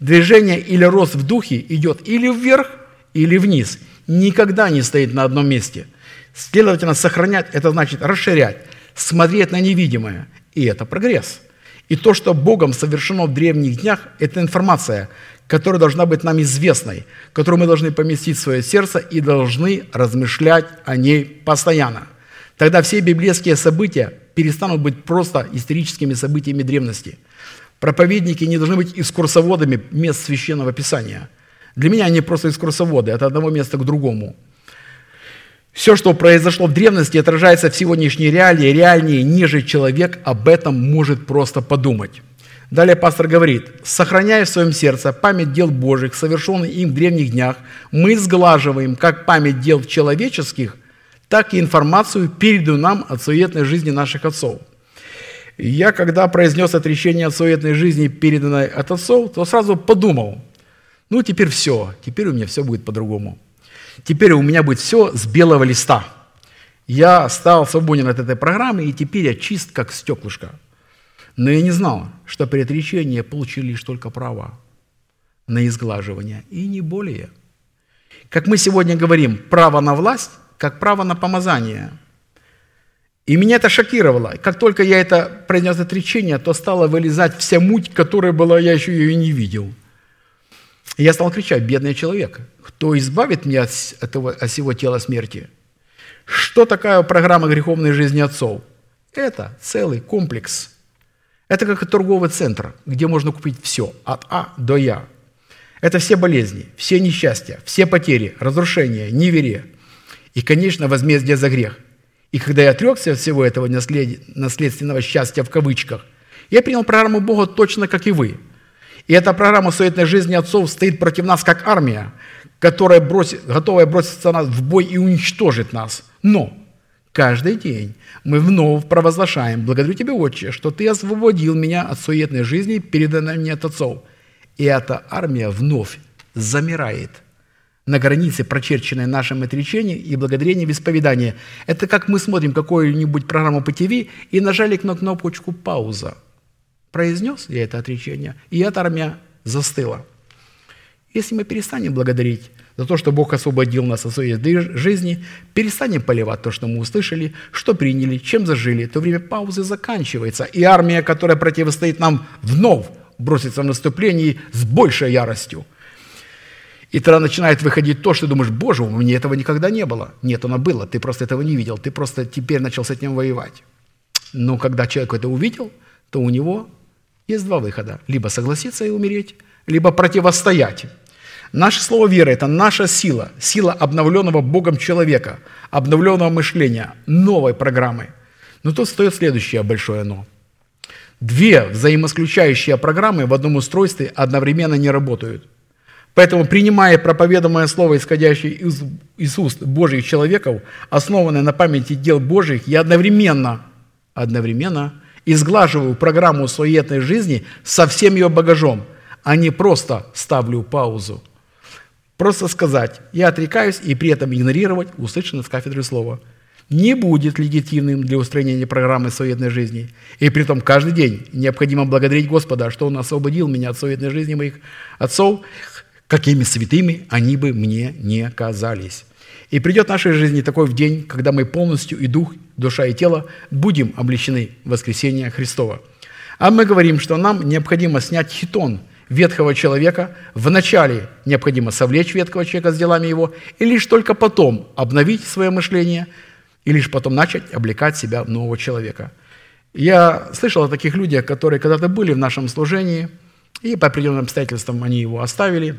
Движение или рост в духе идет или вверх, или вниз. Никогда не стоит на одном месте. Следовательно, сохранять – это значит расширять, смотреть на невидимое. И это прогресс. И то, что Богом совершено в древних днях, это информация, которая должна быть нам известной, которую мы должны поместить в свое сердце и должны размышлять о ней постоянно – Тогда все библейские события перестанут быть просто историческими событиями древности. Проповедники не должны быть экскурсоводами мест Священного Писания. Для меня они просто экскурсоводы, от одного места к другому. Все, что произошло в древности, отражается в сегодняшней реалии, реальнее, ниже человек об этом может просто подумать. Далее пастор говорит, сохраняя в своем сердце память дел Божьих, совершенных им в древних днях, мы сглаживаем как память дел человеческих – так и информацию, переданную нам от суетной жизни наших отцов. я, когда произнес отречение от суетной жизни, переданной от отцов, то сразу подумал, ну теперь все, теперь у меня все будет по-другому. Теперь у меня будет все с белого листа. Я стал свободен от этой программы, и теперь я чист, как стеклышко. Но я не знал, что при отречении я получил лишь только право на изглаживание, и не более. Как мы сегодня говорим, право на власть как право на помазание. И меня это шокировало. Как только я это произнес отречение, то стала вылезать вся муть, которая была, я еще ее и не видел. И я стал кричать, бедный человек, кто избавит меня от, этого, от всего тела смерти? Что такая программа греховной жизни отцов? Это целый комплекс. Это как торговый центр, где можно купить все, от А до Я. Это все болезни, все несчастья, все потери, разрушения, неверие, и, конечно, возмездие за грех. И когда я отрекся от всего этого наследственного счастья в кавычках, я принял программу Бога точно как и вы. И эта программа суетной жизни отцов стоит против нас как армия, которая бросит, готовая броситься нас в бой и уничтожить нас. Но каждый день мы вновь провозглашаем, благодарю Тебя, Отче, что Ты освободил меня от суетной жизни, переданной мне от отцов. И эта армия вновь замирает на границе, прочерченной нашим отречением и благодарением исповедания. Это как мы смотрим какую-нибудь программу по ТВ и нажали на кнопочку «пауза». Произнес я это отречение, и эта армия застыла. Если мы перестанем благодарить за то, что Бог освободил нас от своей жизни, перестанем поливать то, что мы услышали, что приняли, чем зажили, то время паузы заканчивается, и армия, которая противостоит нам, вновь бросится в наступление с большей яростью. И тогда начинает выходить то, что ты думаешь, боже, у меня этого никогда не было. Нет, оно было, ты просто этого не видел, ты просто теперь начал с этим воевать. Но когда человек это увидел, то у него есть два выхода. Либо согласиться и умереть, либо противостоять. Наше слово вера – это наша сила, сила обновленного Богом человека, обновленного мышления, новой программы. Но тут стоит следующее большое «но». Две взаимосключающие программы в одном устройстве одновременно не работают. Поэтому, принимая проповедуемое слово, исходящее из, из уст Божьих человеков, основанное на памяти дел Божьих, я одновременно, одновременно изглаживаю программу суетной жизни со всем ее багажом, а не просто ставлю паузу – Просто сказать «я отрекаюсь» и при этом игнорировать услышанное с кафедры слова не будет легитимным для устранения программы советной жизни. И при этом каждый день необходимо благодарить Господа, что Он освободил меня от советной жизни моих отцов, какими святыми они бы мне не казались. И придет в нашей жизни такой в день, когда мы полностью и дух, душа и тело будем обличены в воскресение Христова. А мы говорим, что нам необходимо снять хитон – ветхого человека, вначале необходимо совлечь ветхого человека с делами его, и лишь только потом обновить свое мышление, и лишь потом начать облекать себя в нового человека. Я слышал о таких людях, которые когда-то были в нашем служении, и по определенным обстоятельствам они его оставили,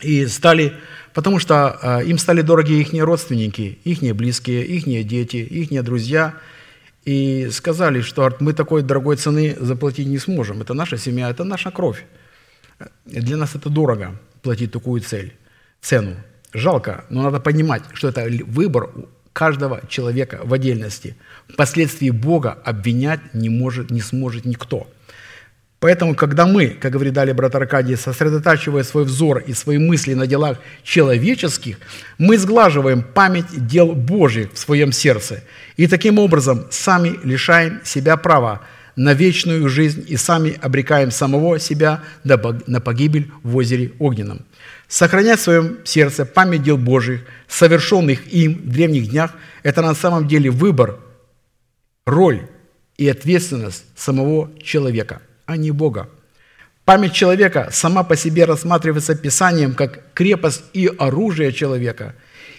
и стали, потому что э, им стали дороги их родственники, их близкие, их дети, их друзья – и сказали, что мы такой дорогой цены заплатить не сможем. Это наша семья, это наша кровь. Для нас это дорого платить такую цель, цену. Жалко, но надо понимать, что это выбор каждого человека в отдельности. Впоследствии Бога обвинять не, может, не сможет никто. Поэтому, когда мы, как говорит далее брат Аркадий, сосредотачивая свой взор и свои мысли на делах человеческих, мы сглаживаем память дел Божьих в своем сердце. И таким образом сами лишаем себя права на вечную жизнь и сами обрекаем самого себя на погибель в озере огненном. Сохранять в своем сердце память дел Божьих, совершенных им в древних днях, это на самом деле выбор, роль и ответственность самого человека, а не Бога. Память человека сама по себе рассматривается Писанием как крепость и оружие человека.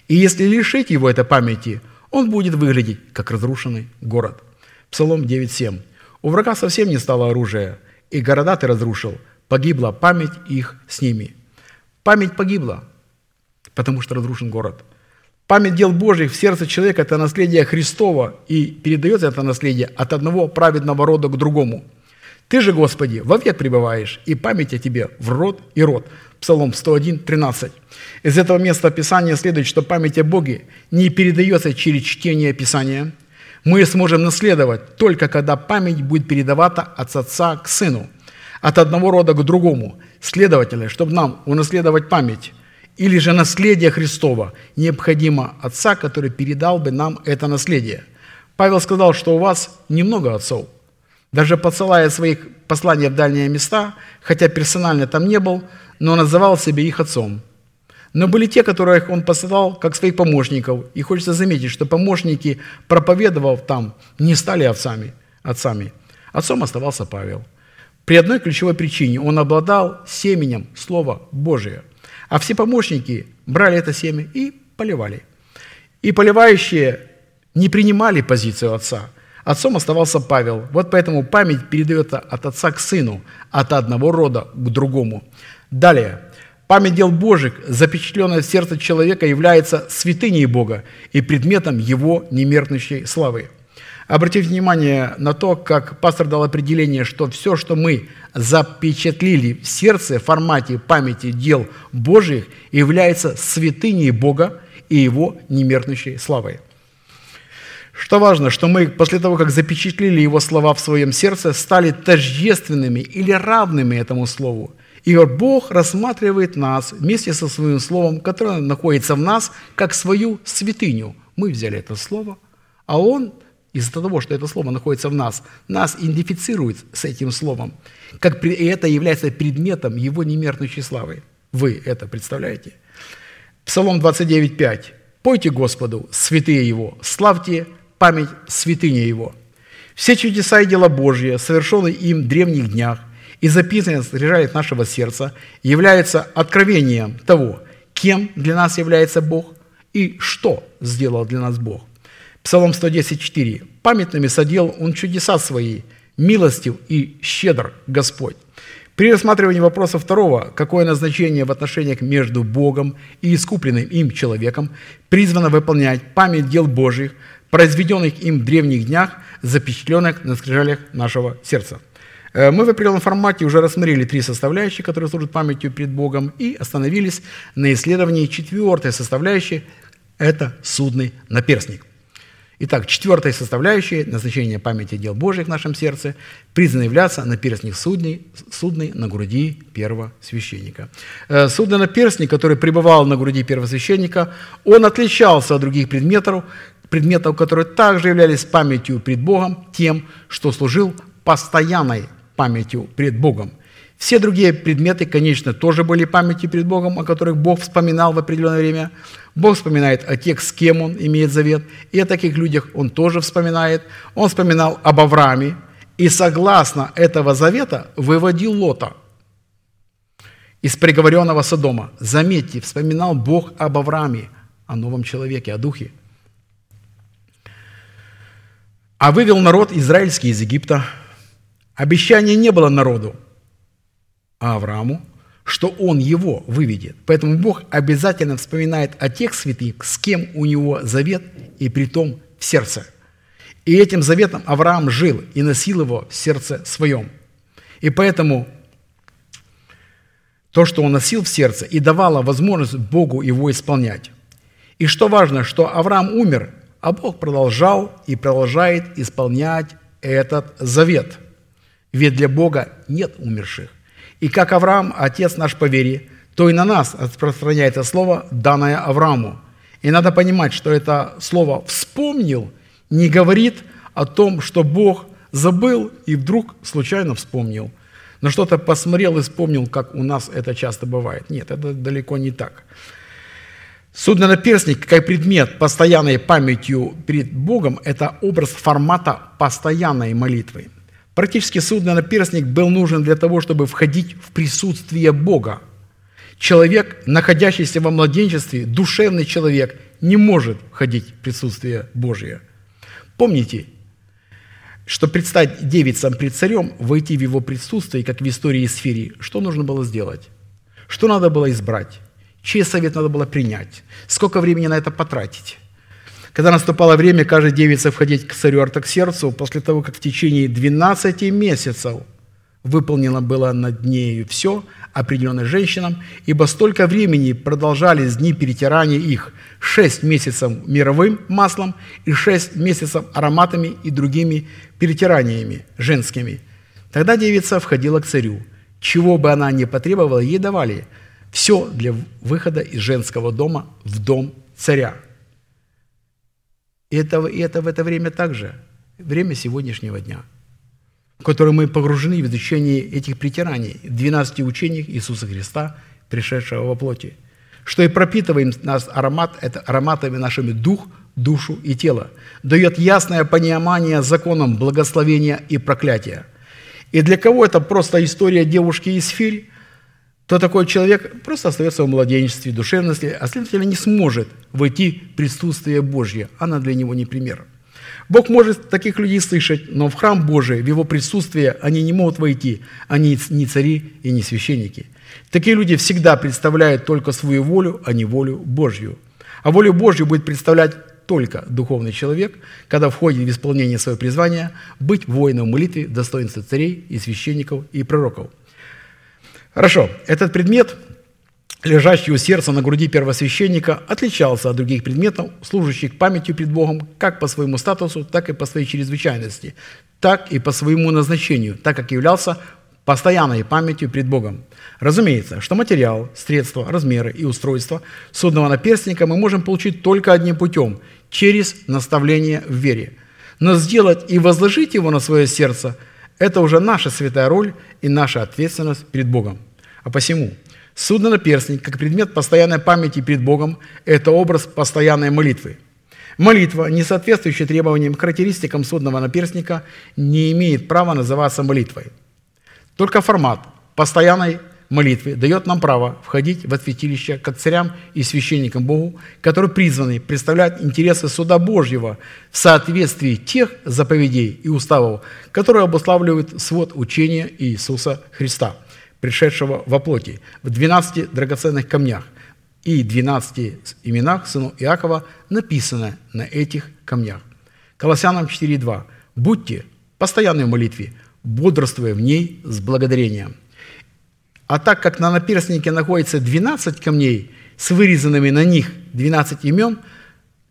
И если лишить его этой памяти, он будет выглядеть как разрушенный город. Псалом 9.7. У врага совсем не стало оружия, и города ты разрушил, погибла память их с ними. Память погибла, потому что разрушен город. Память дел Божьих в сердце человека – это наследие Христова, и передается это наследие от одного праведного рода к другому. Ты же, Господи, вовек пребываешь, и память о Тебе в род и род. Псалом 101, 13. Из этого места Писания следует, что память о Боге не передается через чтение Писания – мы сможем наследовать только когда память будет передаваться от отца к сыну, от одного рода к другому. Следовательно, чтобы нам унаследовать память или же наследие Христова, необходимо отца, который передал бы нам это наследие. Павел сказал, что у вас немного отцов. Даже посылая своих послания в дальние места, хотя персонально там не был, но называл себя их отцом – но были те, которых он посылал как своих помощников. И хочется заметить, что помощники, проповедовав там, не стали отцами. отцами. Отцом оставался Павел. При одной ключевой причине он обладал семенем Слова Божия. А все помощники брали это семя и поливали. И поливающие не принимали позицию отца. Отцом оставался Павел. Вот поэтому память передается от отца к сыну, от одного рода к другому. Далее, Память дел Божьих, запечатленная в сердце человека, является святыней Бога и предметом Его немеркнущей славы. Обратите внимание на то, как пастор дал определение, что все, что мы запечатлили в сердце в формате памяти дел Божьих, является святыней Бога и Его немеркнущей славой. Что важно, что мы после того, как запечатлели его слова в своем сердце, стали тождественными или равными этому слову. И Бог рассматривает нас вместе со своим словом, которое находится в нас, как свою святыню. Мы взяли это слово, а Он из-за того, что это слово находится в нас, нас идентифицирует с этим словом, как и это является предметом Его немеркнущей славы. Вы это представляете? Псалом 29.5. «Пойте Господу, святые Его, славьте память святыни Его. Все чудеса и дела Божьи, совершенные им в древних днях и записанные в нашего сердца, являются откровением того, кем для нас является Бог и что сделал для нас Бог. Псалом 110.4. «Памятными содел Он чудеса Свои, милостив и щедр Господь». При рассматривании вопроса второго, какое назначение в отношениях между Богом и искупленным им человеком призвано выполнять память дел Божьих, произведенных им в древних днях, запечатленных на скрижалях нашего сердца. Э, мы в определенном формате уже рассмотрели три составляющие, которые служат памятью перед Богом, и остановились на исследовании четвертой составляющей – это судный наперстник. Итак, четвертая составляющая назначение памяти дел Божьих в нашем сердце признано являться наперстник судный, судный на груди первого священника. Э, судный наперстник, который пребывал на груди первого священника, он отличался от других предметов, предметов, которые также являлись памятью пред Богом, тем, что служил постоянной памятью пред Богом. Все другие предметы, конечно, тоже были памятью перед Богом, о которых Бог вспоминал в определенное время. Бог вспоминает о тех, с кем Он имеет завет, и о таких людях Он тоже вспоминает. Он вспоминал об Аврааме, и согласно этого завета выводил Лота из приговоренного Содома. Заметьте, вспоминал Бог об Аврааме, о новом человеке, о духе – а вывел народ израильский из Египта. Обещания не было народу, а Аврааму, что он его выведет. Поэтому Бог обязательно вспоминает о тех святых, с кем у него завет, и при том в сердце. И этим заветом Авраам жил и носил его в сердце своем. И поэтому то, что он носил в сердце, и давало возможность Богу его исполнять. И что важно, что Авраам умер, а Бог продолжал и продолжает исполнять этот завет. Ведь для Бога нет умерших. И как Авраам, отец наш по вере, то и на нас распространяется слово, данное Аврааму. И надо понимать, что это слово «вспомнил» не говорит о том, что Бог забыл и вдруг случайно вспомнил. Но что-то посмотрел и вспомнил, как у нас это часто бывает. Нет, это далеко не так. Судный наперстник, как предмет постоянной памятью перед Богом, это образ формата постоянной молитвы. Практически судный наперстник был нужен для того, чтобы входить в присутствие Бога. Человек, находящийся во младенчестве, душевный человек, не может входить в присутствие Божие. Помните, что предстать девицам пред царем, войти в его присутствие, как в истории Сфири, что нужно было сделать? Что надо было избрать? Чей совет надо было принять? Сколько времени на это потратить? Когда наступало время каждой девице входить к царю Артаксерцу, после того, как в течение 12 месяцев выполнено было над нею все, определенное женщинам, ибо столько времени продолжались дни перетирания их, шесть месяцев мировым маслом и шесть месяцев ароматами и другими перетираниями женскими. Тогда девица входила к царю. Чего бы она ни потребовала, ей давали – все для выхода из женского дома в дом царя. И это, и это в это время также, время сегодняшнего дня, в котором мы погружены в изучение этих притираний, 12 учений Иисуса Христа, пришедшего во плоти, что и пропитываем нас аромат, это ароматами нашими дух, душу и тело, дает ясное понимание законам благословения и проклятия. И для кого это просто история девушки из Фирь, то такой человек просто остается в младенчестве, душевности, а следовательно не сможет войти в присутствие Божье. Она для него не пример. Бог может таких людей слышать, но в храм Божий, в его присутствие они не могут войти. Они не цари и не священники. Такие люди всегда представляют только свою волю, а не волю Божью. А волю Божью будет представлять только духовный человек, когда входит в исполнение своего призвания быть воином в молитве, достоинства царей и священников и пророков – Хорошо, этот предмет лежащий у сердца на груди первосвященника, отличался от других предметов, служащих памятью пред Богом, как по своему статусу, так и по своей чрезвычайности, так и по своему назначению, так как являлся постоянной памятью пред Богом. Разумеется, что материал, средства, размеры и устройства судного наперстника мы можем получить только одним путем – через наставление в вере. Но сделать и возложить его на свое сердце – это уже наша святая роль и наша ответственность перед Богом. А посему – Судно наперстник, как предмет постоянной памяти перед Богом, это образ постоянной молитвы. Молитва, не соответствующая требованиям, характеристикам судного наперстника, не имеет права называться молитвой. Только формат постоянной молитвы дает нам право входить в святилище как царям и священникам Богу, которые призваны представлять интересы суда Божьего в соответствии тех заповедей и уставов, которые обуславливают свод учения Иисуса Христа – пришедшего во плоти, в 12 драгоценных камнях и 12 именах сынов Иакова написано на этих камнях. Колоссянам 4.2. «Будьте постоянной в молитве, бодрствуя в ней с благодарением». А так как на наперстнике находится 12 камней с вырезанными на них 12 имен,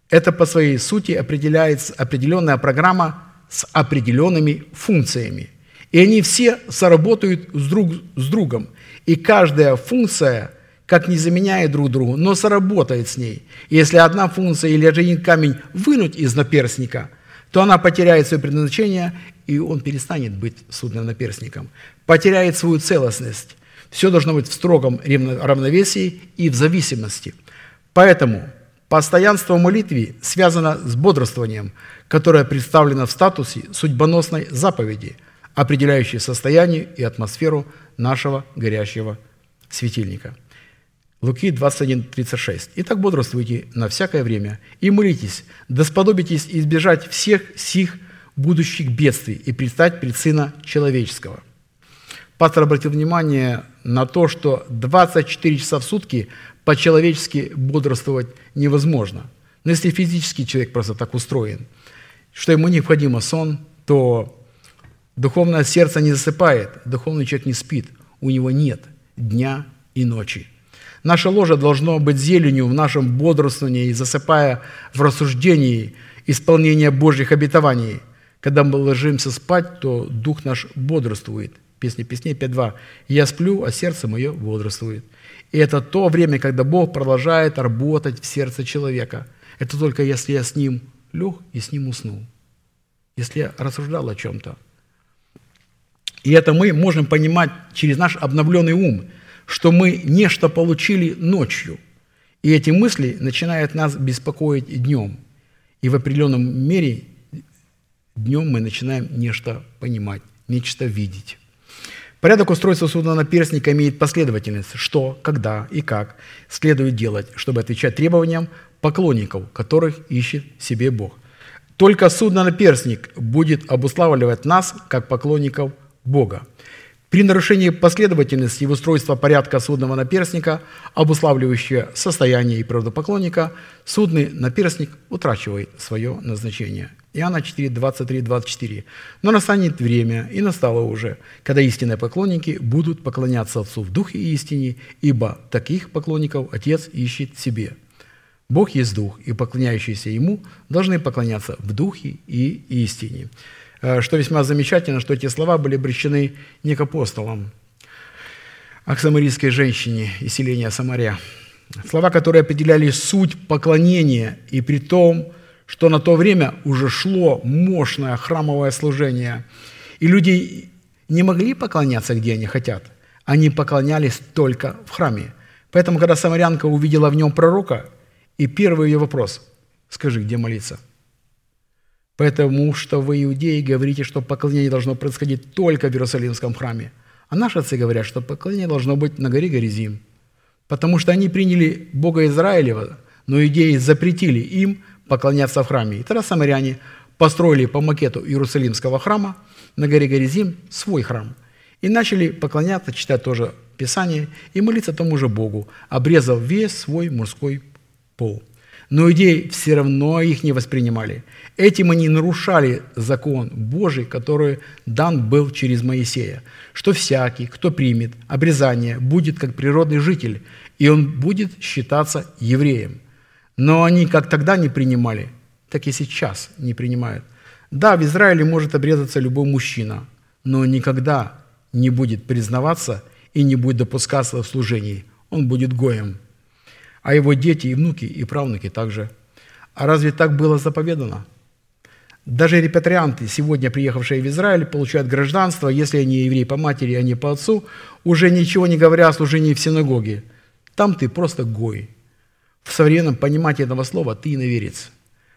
это по своей сути определяется определенная программа с определенными функциями – и они все соработают с, друг, с другом. И каждая функция, как не заменяет друг другу, но соработает с ней. И если одна функция или один камень вынуть из наперстника, то она потеряет свое предназначение, и он перестанет быть судным наперстником. Потеряет свою целостность. Все должно быть в строгом равновесии и в зависимости. Поэтому постоянство в молитве связано с бодрствованием, которое представлено в статусе судьбоносной заповеди – определяющие состояние и атмосферу нашего горящего светильника. Луки 21:36. «Итак, бодрствуйте на всякое время и молитесь, да сподобитесь избежать всех сих будущих бедствий и предстать пред Сына Человеческого». Пастор обратил внимание на то, что 24 часа в сутки по-человечески бодрствовать невозможно. Но если физический человек просто так устроен, что ему необходимо сон, то Духовное сердце не засыпает, духовный человек не спит, у него нет дня и ночи. Наше ложе должно быть зеленью в нашем бодрствовании, засыпая в рассуждении исполнения Божьих обетований. Когда мы ложимся спать, то дух наш бодрствует. Песня песней 5.2. «Я сплю, а сердце мое бодрствует». И это то время, когда Бог продолжает работать в сердце человека. Это только если я с ним лег и с ним уснул. Если я рассуждал о чем-то – и это мы можем понимать через наш обновленный ум, что мы нечто получили ночью. И эти мысли начинают нас беспокоить днем. И в определенном мере днем мы начинаем нечто понимать, нечто видеть. Порядок устройства судного наперстника имеет последовательность, что, когда и как следует делать, чтобы отвечать требованиям поклонников, которых ищет себе Бог. Только судно-наперстник будет обуславливать нас, как поклонников Бога. При нарушении последовательности и устройства порядка судного наперстника, обуславливающего состояние и правдопоклонника, судный наперстник утрачивает свое назначение. Иоанна 4, 23, 24. «Но настанет время, и настало уже, когда истинные поклонники будут поклоняться Отцу в Духе и истине, ибо таких поклонников Отец ищет себе». Бог есть Дух, и поклоняющиеся Ему должны поклоняться в Духе и истине. Э, что весьма замечательно, что эти слова были обращены не к апостолам, а к самарийской женщине из селения Самаря. Слова, которые определяли суть поклонения, и при том, что на то время уже шло мощное храмовое служение, и люди не могли поклоняться, где они хотят. Они поклонялись только в храме. Поэтому, когда самарянка увидела в нем пророка, и первый ее вопрос – скажи, где молиться – Потому что вы, иудеи, говорите, что поклонение должно происходить только в Иерусалимском храме. А наши отцы говорят, что поклонение должно быть на горе Горизим. Потому что они приняли Бога Израилева, но идеи запретили им поклоняться в храме. И тогда самаряне построили по макету Иерусалимского храма на горе Горизим свой храм. И начали поклоняться, читать тоже Писание и молиться тому же Богу, обрезав весь свой мужской пол. Но идеи все равно их не воспринимали. Этим они нарушали закон Божий, который дан был через Моисея, что всякий, кто примет обрезание, будет как природный житель и он будет считаться евреем. Но они как тогда не принимали, так и сейчас не принимают. Да, в Израиле может обрезаться любой мужчина, но никогда не будет признаваться и не будет допускаться в служении. Он будет гоем. А его дети и внуки и правнуки также. А разве так было заповедано? Даже репатрианты, сегодня приехавшие в Израиль, получают гражданство, если они евреи по матери, а не по отцу, уже ничего не говоря о служении в синагоге. Там ты просто гой. В современном понимании этого слова ты иноверец.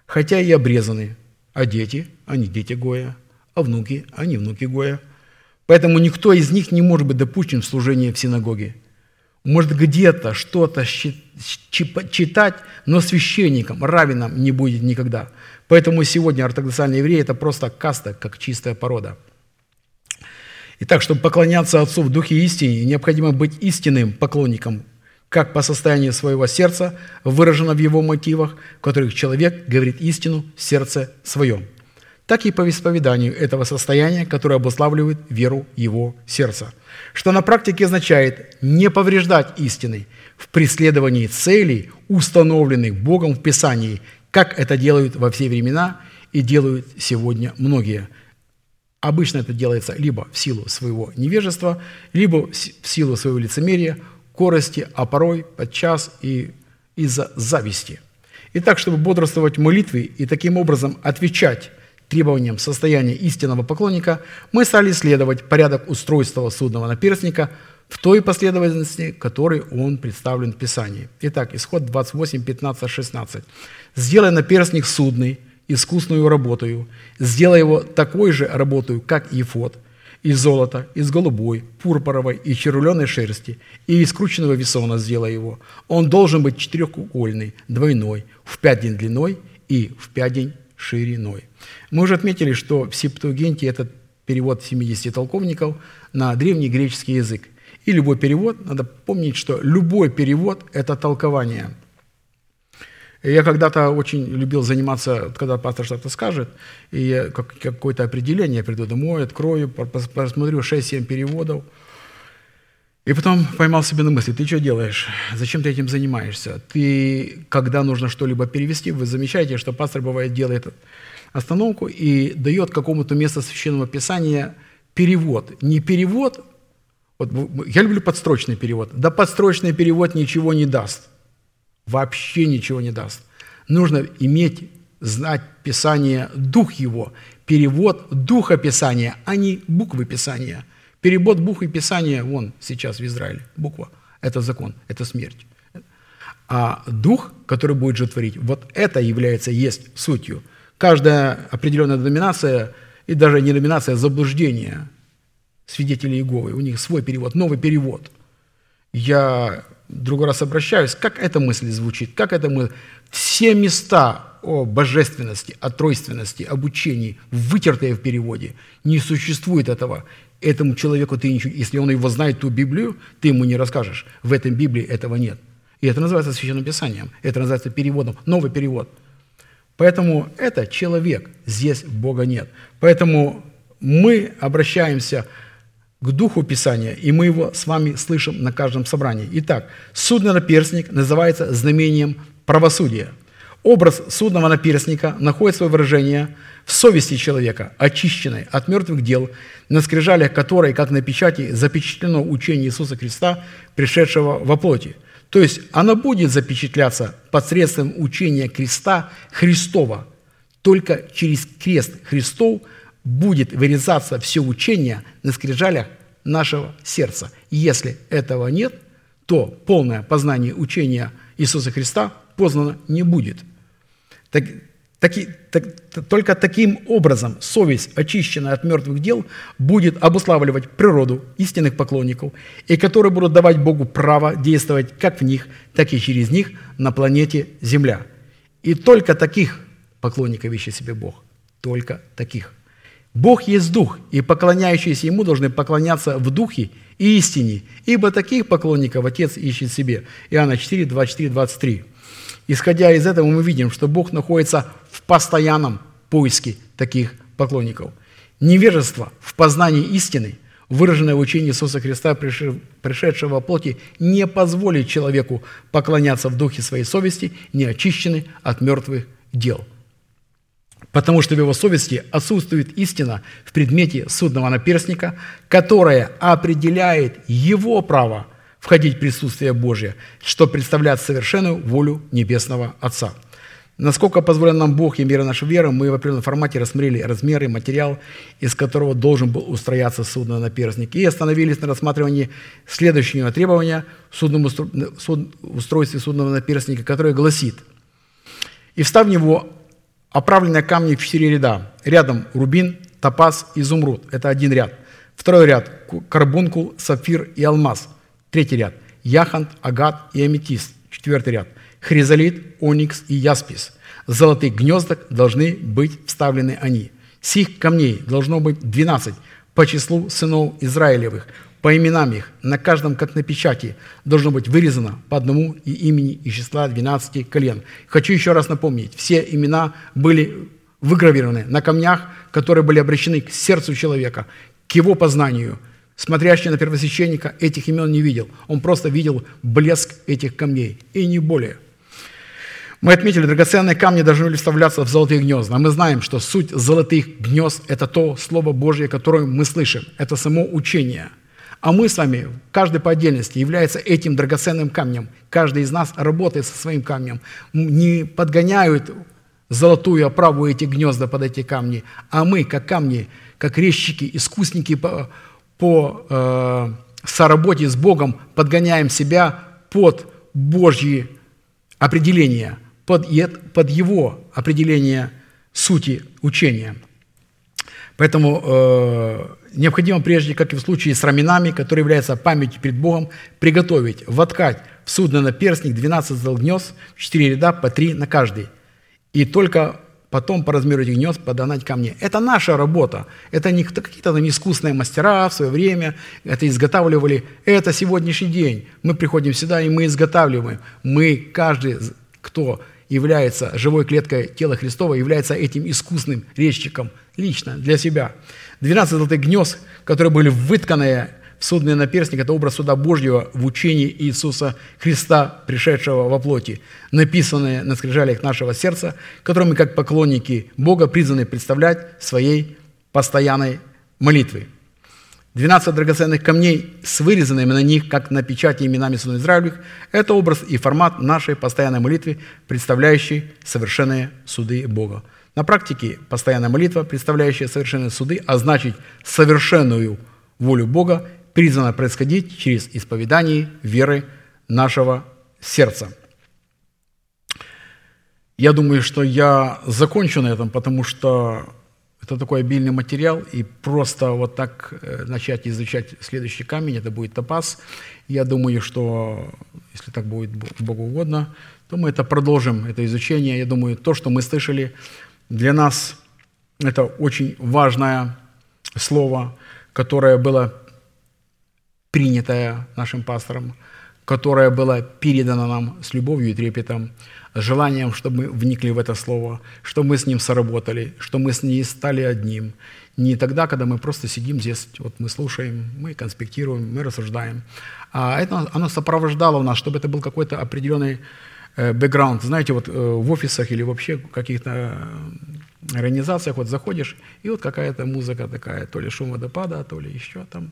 Хотя и обрезаны. А дети, они дети Гоя. А внуки, они внуки Гоя. Поэтому никто из них не может быть допущен в служение в синагоге. Может где-то что-то читать, но священником, раввином не будет никогда. Поэтому сегодня ортодоксальные евреи – это просто каста, как чистая порода. Итак, чтобы поклоняться Отцу в Духе истине, необходимо быть истинным поклонником, как по состоянию своего сердца, выражено в его мотивах, в которых человек говорит истину в сердце своем, так и по исповеданию этого состояния, которое обуславливает веру его сердца, что на практике означает не повреждать истины в преследовании целей, установленных Богом в Писании, как это делают во все времена и делают сегодня многие. Обычно это делается либо в силу своего невежества, либо в силу своего лицемерия, корости, а порой подчас и из-за зависти. Итак, чтобы бодрствовать в молитве и таким образом отвечать требованиям состояния истинного поклонника, мы стали исследовать порядок устройства судного наперстника в той последовательности, которой он представлен в Писании. Итак, исход 28, 15, 16. «Сделай наперстник судный, искусную работою, сделай его такой же работою, как ефод, из золота, из голубой, пурпуровой и червленой шерсти, и из крученного весона сделай его. Он должен быть четырехугольный, двойной, в пять день длиной и в пять день шириной. Мы уже отметили, что в Септуагенте этот перевод 70 толковников на древний греческий язык. И любой перевод, надо помнить, что любой перевод – это толкование – я когда-то очень любил заниматься, когда пастор что-то скажет, и я как, какое-то определение, я приду домой, открою, посмотрю 6-7 переводов, и потом поймал себя на мысли, ты что делаешь? Зачем ты этим занимаешься? Ты, когда нужно что-либо перевести, вы замечаете, что пастор бывает делает остановку и дает какому-то месту священного писания перевод. Не перевод, вот я люблю подстрочный перевод, да подстрочный перевод ничего не даст вообще ничего не даст. Нужно иметь, знать Писание, дух его, перевод духа Писания, а не буквы Писания. Перевод буквы Писания, вон сейчас в Израиле, буква, это закон, это смерть. А дух, который будет же творить, вот это является, есть сутью. Каждая определенная доминация, и даже не доминация, а заблуждение свидетелей Иеговы, у них свой перевод, новый перевод. Я другой раз обращаюсь, как эта мысль звучит, как эта мысль. Все места о божественности, о тройственности, об учении, вытертые в переводе. Не существует этого. Этому человеку ты ничего, если он его знает, ту Библию, ты ему не расскажешь. В этом Библии этого нет. И это называется Священным Писанием. Это называется переводом, новый перевод. Поэтому это человек, здесь Бога нет. Поэтому мы обращаемся к духу Писания, и мы его с вами слышим на каждом собрании. Итак, судный наперстник называется знамением правосудия. Образ судного наперстника находит свое выражение в совести человека, очищенной от мертвых дел, на скрижалях которой, как на печати, запечатлено учение Иисуса Христа, пришедшего во плоти. То есть оно будет запечатляться посредством учения креста Христова. Только через крест Христов – будет вырезаться все учение на скрижалях нашего сердца. Если этого нет, то полное познание учения Иисуса Христа познано не будет. Так, таки, так, только таким образом совесть, очищенная от мертвых дел, будет обуславливать природу истинных поклонников, и которые будут давать Богу право действовать как в них, так и через них на планете Земля. И только таких поклонников ищет себе Бог. Только таких. Бог есть Дух, и поклоняющиеся Ему должны поклоняться в Духе и истине, ибо таких поклонников Отец ищет себе. Иоанна 4, 24, 23. Исходя из этого, мы видим, что Бог находится в постоянном поиске таких поклонников. Невежество в познании истины выраженное в учении Иисуса Христа, пришедшего во плоти, не позволит человеку поклоняться в духе своей совести, не очищены от мертвых дел. Потому что в его совести отсутствует истина в предмете судного наперстника, которая определяет его право входить в присутствие Божье, что представляет совершенную волю Небесного Отца – Насколько позволен нам Бог и мера нашей веры, мы в определенном формате рассмотрели размеры, материал, из которого должен был устрояться судно на перстник, и остановились на рассматривании следующего требования в устройстве судного наперстника, которое гласит «И встав в него оправленные камни в четыре ряда. Рядом рубин, топаз, изумруд. Это один ряд. Второй ряд – карбункул, сапфир и алмаз. Третий ряд – яхонт, агат и аметист. Четвертый ряд – хризолит, оникс и яспис. В золотых гнездах должны быть вставлены они. Сих камней должно быть двенадцать по числу сынов Израилевых, по именам их, на каждом, как на печати, должно быть вырезано по одному и имени из числа 12 колен. Хочу еще раз напомнить, все имена были выгравированы на камнях, которые были обращены к сердцу человека, к его познанию. Смотрящий на первосвященника этих имен не видел. Он просто видел блеск этих камней, и не более – мы отметили, драгоценные камни должны были вставляться в золотые гнезда. Мы знаем, что суть золотых гнезд – это то Слово Божье, которое мы слышим. Это само учение. А мы с вами, каждый по отдельности, является этим драгоценным камнем. Каждый из нас работает со своим камнем. Не подгоняют золотую оправу эти гнезда под эти камни, а мы, как камни, как резчики, искусники по, по э, соработе с Богом, подгоняем себя под Божьи определения – под, под его определение сути учения. Поэтому э, необходимо прежде, как и в случае с раменами, которые являются памятью перед Богом, приготовить, воткать в судно на перстник 12 зол гнезд, 4 ряда по 3 на каждый. И только потом по размеру этих гнезд подогнать ко мне. Это наша работа. Это не какие-то там искусные мастера в свое время это изготавливали. Это сегодняшний день. Мы приходим сюда, и мы изготавливаем. Мы, каждый, кто является живой клеткой тела Христова, является этим искусным резчиком лично для себя. 12 золотых гнезд, которые были вытканы судный наперстник, это образ суда Божьего в учении Иисуса Христа, пришедшего во плоти, написанные на скрижалях нашего сердца, которые мы, как поклонники Бога, призваны представлять своей постоянной молитвой. 12 драгоценных камней с вырезанными на них, как на печати именами сынов Израилевых, это образ и формат нашей постоянной молитвы, представляющей совершенные суды Бога. На практике постоянная молитва, представляющая совершенные суды, а значит совершенную волю Бога, призвана происходить через исповедание веры нашего сердца. Я думаю, что я закончу на этом, потому что это такой обильный материал, и просто вот так э, начать изучать следующий камень, это будет топаз. Я думаю, что если так будет Богу угодно, то мы это продолжим, это изучение. Я думаю, то, что мы слышали, для нас это очень важное слово, которое было принятое нашим пастором, которое было передано нам с любовью и трепетом желанием, чтобы мы вникли в это слово, что мы с ним сработали, что мы с ней стали одним. Не тогда, когда мы просто сидим здесь, вот мы слушаем, мы конспектируем, мы рассуждаем. А это, оно сопровождало нас, чтобы это был какой-то определенный э, бэкграунд. Знаете, вот э, в офисах или вообще в каких-то э, организациях вот заходишь, и вот какая-то музыка такая, то ли шум водопада, то ли еще там,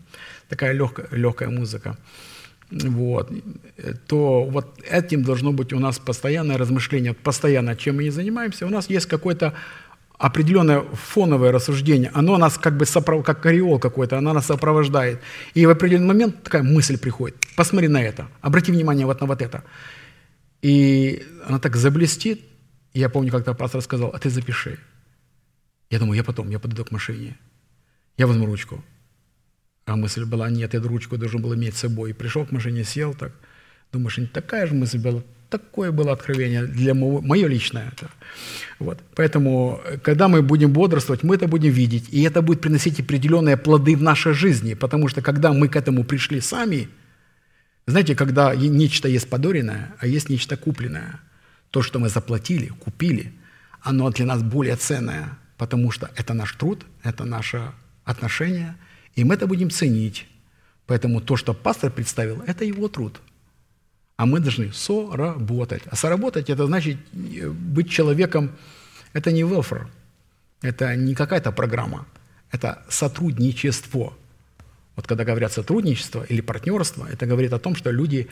такая легкая, легкая музыка. Вот, то вот этим должно быть у нас постоянное размышление, постоянно, чем мы не занимаемся, у нас есть какое-то определенное фоновое рассуждение, оно нас как бы, соправ... как ореол какой-то, оно нас сопровождает. И в определенный момент такая мысль приходит, посмотри на это, обрати внимание вот на вот это. И она так заблестит, я помню, как-то пастор сказал, а ты запиши. Я думаю, я потом, я подойду к машине, я возьму ручку, а мысль была, нет, я ручку должен был иметь с собой. И пришел к машине, сел так. Думаешь, такая же мысль была. Такое было откровение для моего, мое личное. Это. Вот. Поэтому, когда мы будем бодрствовать, мы это будем видеть, и это будет приносить определенные плоды в нашей жизни, потому что когда мы к этому пришли сами, знаете, когда нечто есть подаренное, а есть нечто купленное, то, что мы заплатили, купили, оно для нас более ценное, потому что это наш труд, это наше отношение – И мы это будем ценить. Поэтому то, что пастор представил, это его труд. А мы должны соработать. А соработать – это значит э, быть человеком, это не welfare, это не какая-то программа, это сотрудничество. Вот когда говорят сотрудничество или партнерство, это говорит о том, что люди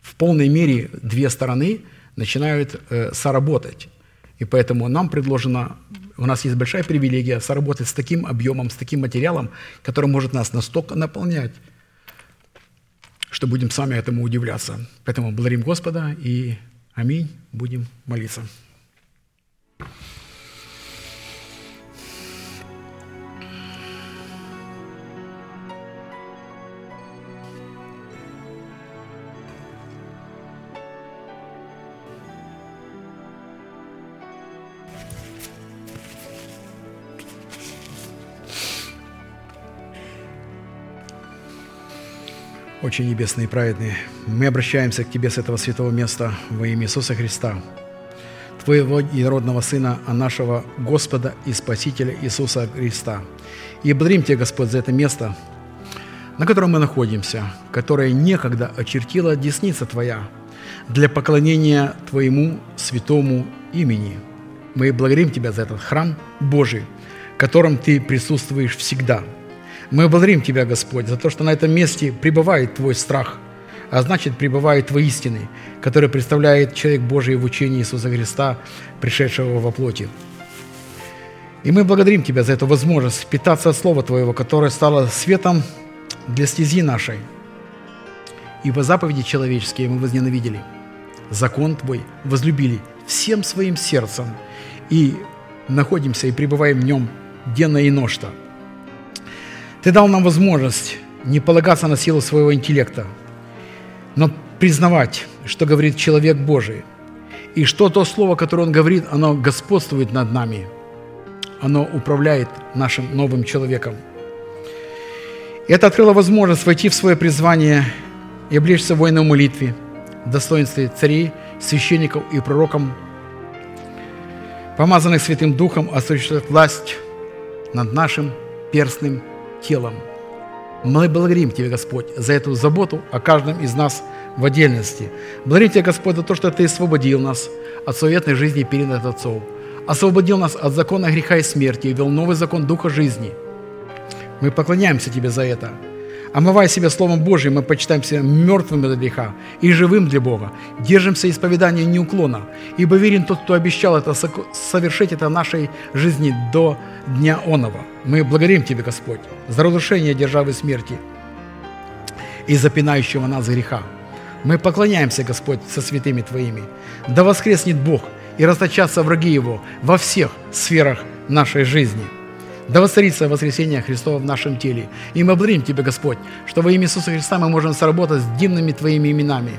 в полной мере, две стороны начинают э, соработать. И поэтому нам предложено, у нас есть большая привилегия соработать с таким объемом, с таким материалом, который может нас настолько наполнять, что будем сами этому удивляться. Поэтому благодарим Господа и аминь, будем молиться. Очень небесные и праведные, мы обращаемся к Тебе с этого святого места во имя Иисуса Христа, Твоего единородного Сына, а нашего Господа и Спасителя Иисуса Христа. И благодарим Тебя, Господь, за это место, на котором мы находимся, которое некогда очертила десница Твоя для поклонения Твоему святому имени. Мы благодарим Тебя за этот храм Божий, в котором Ты присутствуешь всегда – мы благодарим Тебя, Господь, за то, что на этом месте пребывает Твой страх, а значит, пребывает Твои истины, которые представляет человек Божий в учении Иисуса Христа, пришедшего во плоти. И мы благодарим Тебя за эту возможность питаться от Слова Твоего, которое стало светом для стези нашей. Ибо заповеди человеческие мы возненавидели, закон Твой возлюбили всем своим сердцем и находимся и пребываем в нем денно и ношто – ты дал нам возможность не полагаться на силу своего интеллекта, но признавать, что говорит человек Божий, и что то слово, которое он говорит, оно господствует над нами, оно управляет нашим новым человеком. Это открыло возможность войти в свое призвание и облечься в воинной молитве, достоинстве царей, священников и пророков, помазанных Святым Духом, осуществлять власть над нашим перстным телом. Мы благодарим Тебя, Господь, за эту заботу о каждом из нас в отдельности. Благодарим Тебя, Господь, за то, что Ты освободил нас от советной жизни перед Отцов, освободил нас от закона греха и смерти и ввел новый закон Духа жизни. Мы поклоняемся Тебе за это – Омывая себя Словом Божьим, мы почитаем себя мертвым для греха и живым для Бога. Держимся исповедания неуклонно, ибо верен тот, кто обещал это совершить это в нашей жизни до дня онова. Мы благодарим Тебя, Господь, за разрушение державы смерти и запинающего нас греха. Мы поклоняемся, Господь, со святыми Твоими. Да воскреснет Бог и расточатся враги Его во всех сферах нашей жизни – да воцарится воскресение Христова в нашем теле. И мы благодарим Тебя, Господь, что во имя Иисуса Христа мы можем сработать с дивными Твоими именами.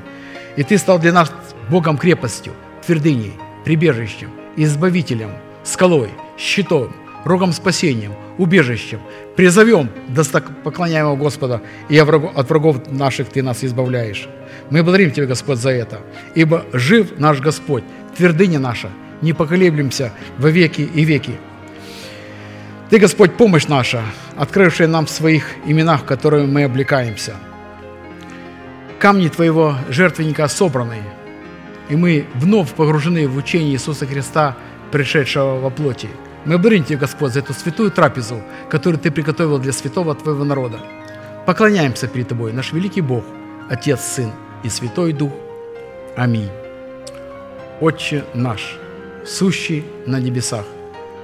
И Ты стал для нас Богом крепостью, твердыней, прибежищем, избавителем, скалой, щитом, рогом спасением, убежищем. Призовем поклоняемого Господа, и от врагов наших Ты нас избавляешь. Мы благодарим Тебя, Господь, за это, ибо жив наш Господь, твердыня наша, не поколеблемся во веки и веки. Ты, Господь, помощь наша, открывшая нам в своих именах, в которые мы облекаемся. Камни Твоего жертвенника собраны, и мы вновь погружены в учение Иисуса Христа, пришедшего во плоти. Мы благодарим Тебя, Господь, за эту святую трапезу, которую Ты приготовил для святого Твоего народа. Поклоняемся перед Тобой, наш великий Бог, Отец, Сын и Святой Дух. Аминь. Отче наш, сущий на небесах,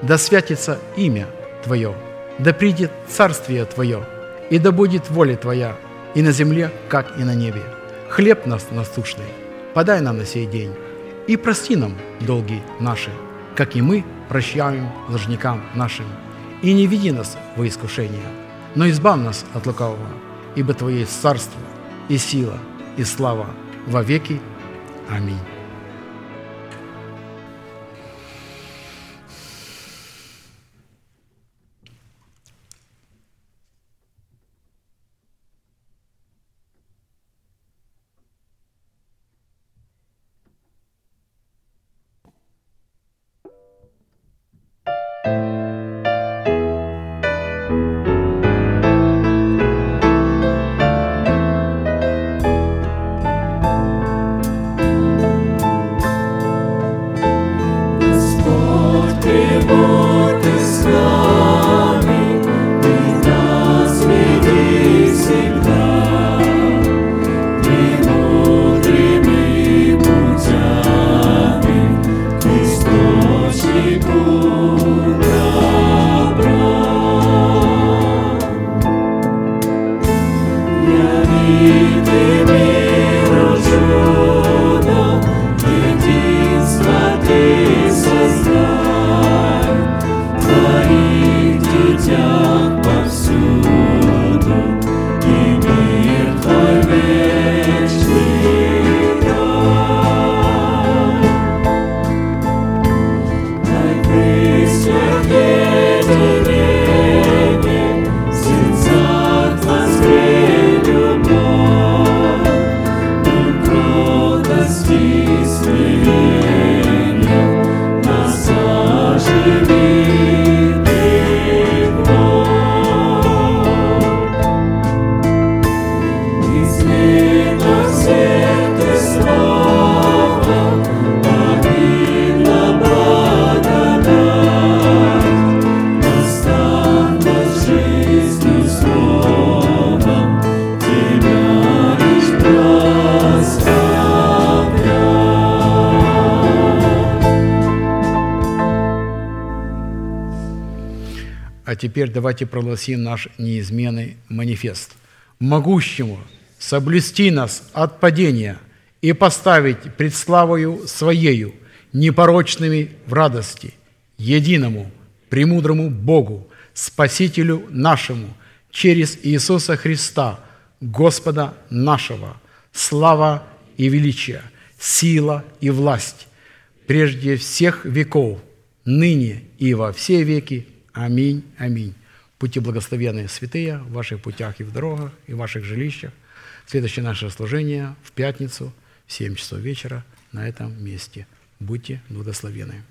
да святится имя – Твое, да придет Царствие Твое, и да будет воля Твоя и на земле, как и на небе. Хлеб нас насущный, подай нам на сей день, и прости нам долги наши, как и мы прощаем должникам нашим. И не веди нас во искушение, но избавь нас от лукавого, ибо Твое есть царство, и сила, и слава во веки. Аминь. Теперь давайте прогласим наш неизменный манифест. Могущему соблюсти нас от падения и поставить пред славою Своею, непорочными в радости, единому, премудрому Богу, Спасителю нашему, через Иисуса Христа, Господа нашего, слава и величие, сила и власть, прежде всех веков, ныне и во все веки. Аминь, аминь. Будьте благословенны, святые, в ваших путях и в дорогах, и в ваших жилищах. Следующее наше служение в пятницу в 7 часов вечера на этом месте. Будьте благословенны.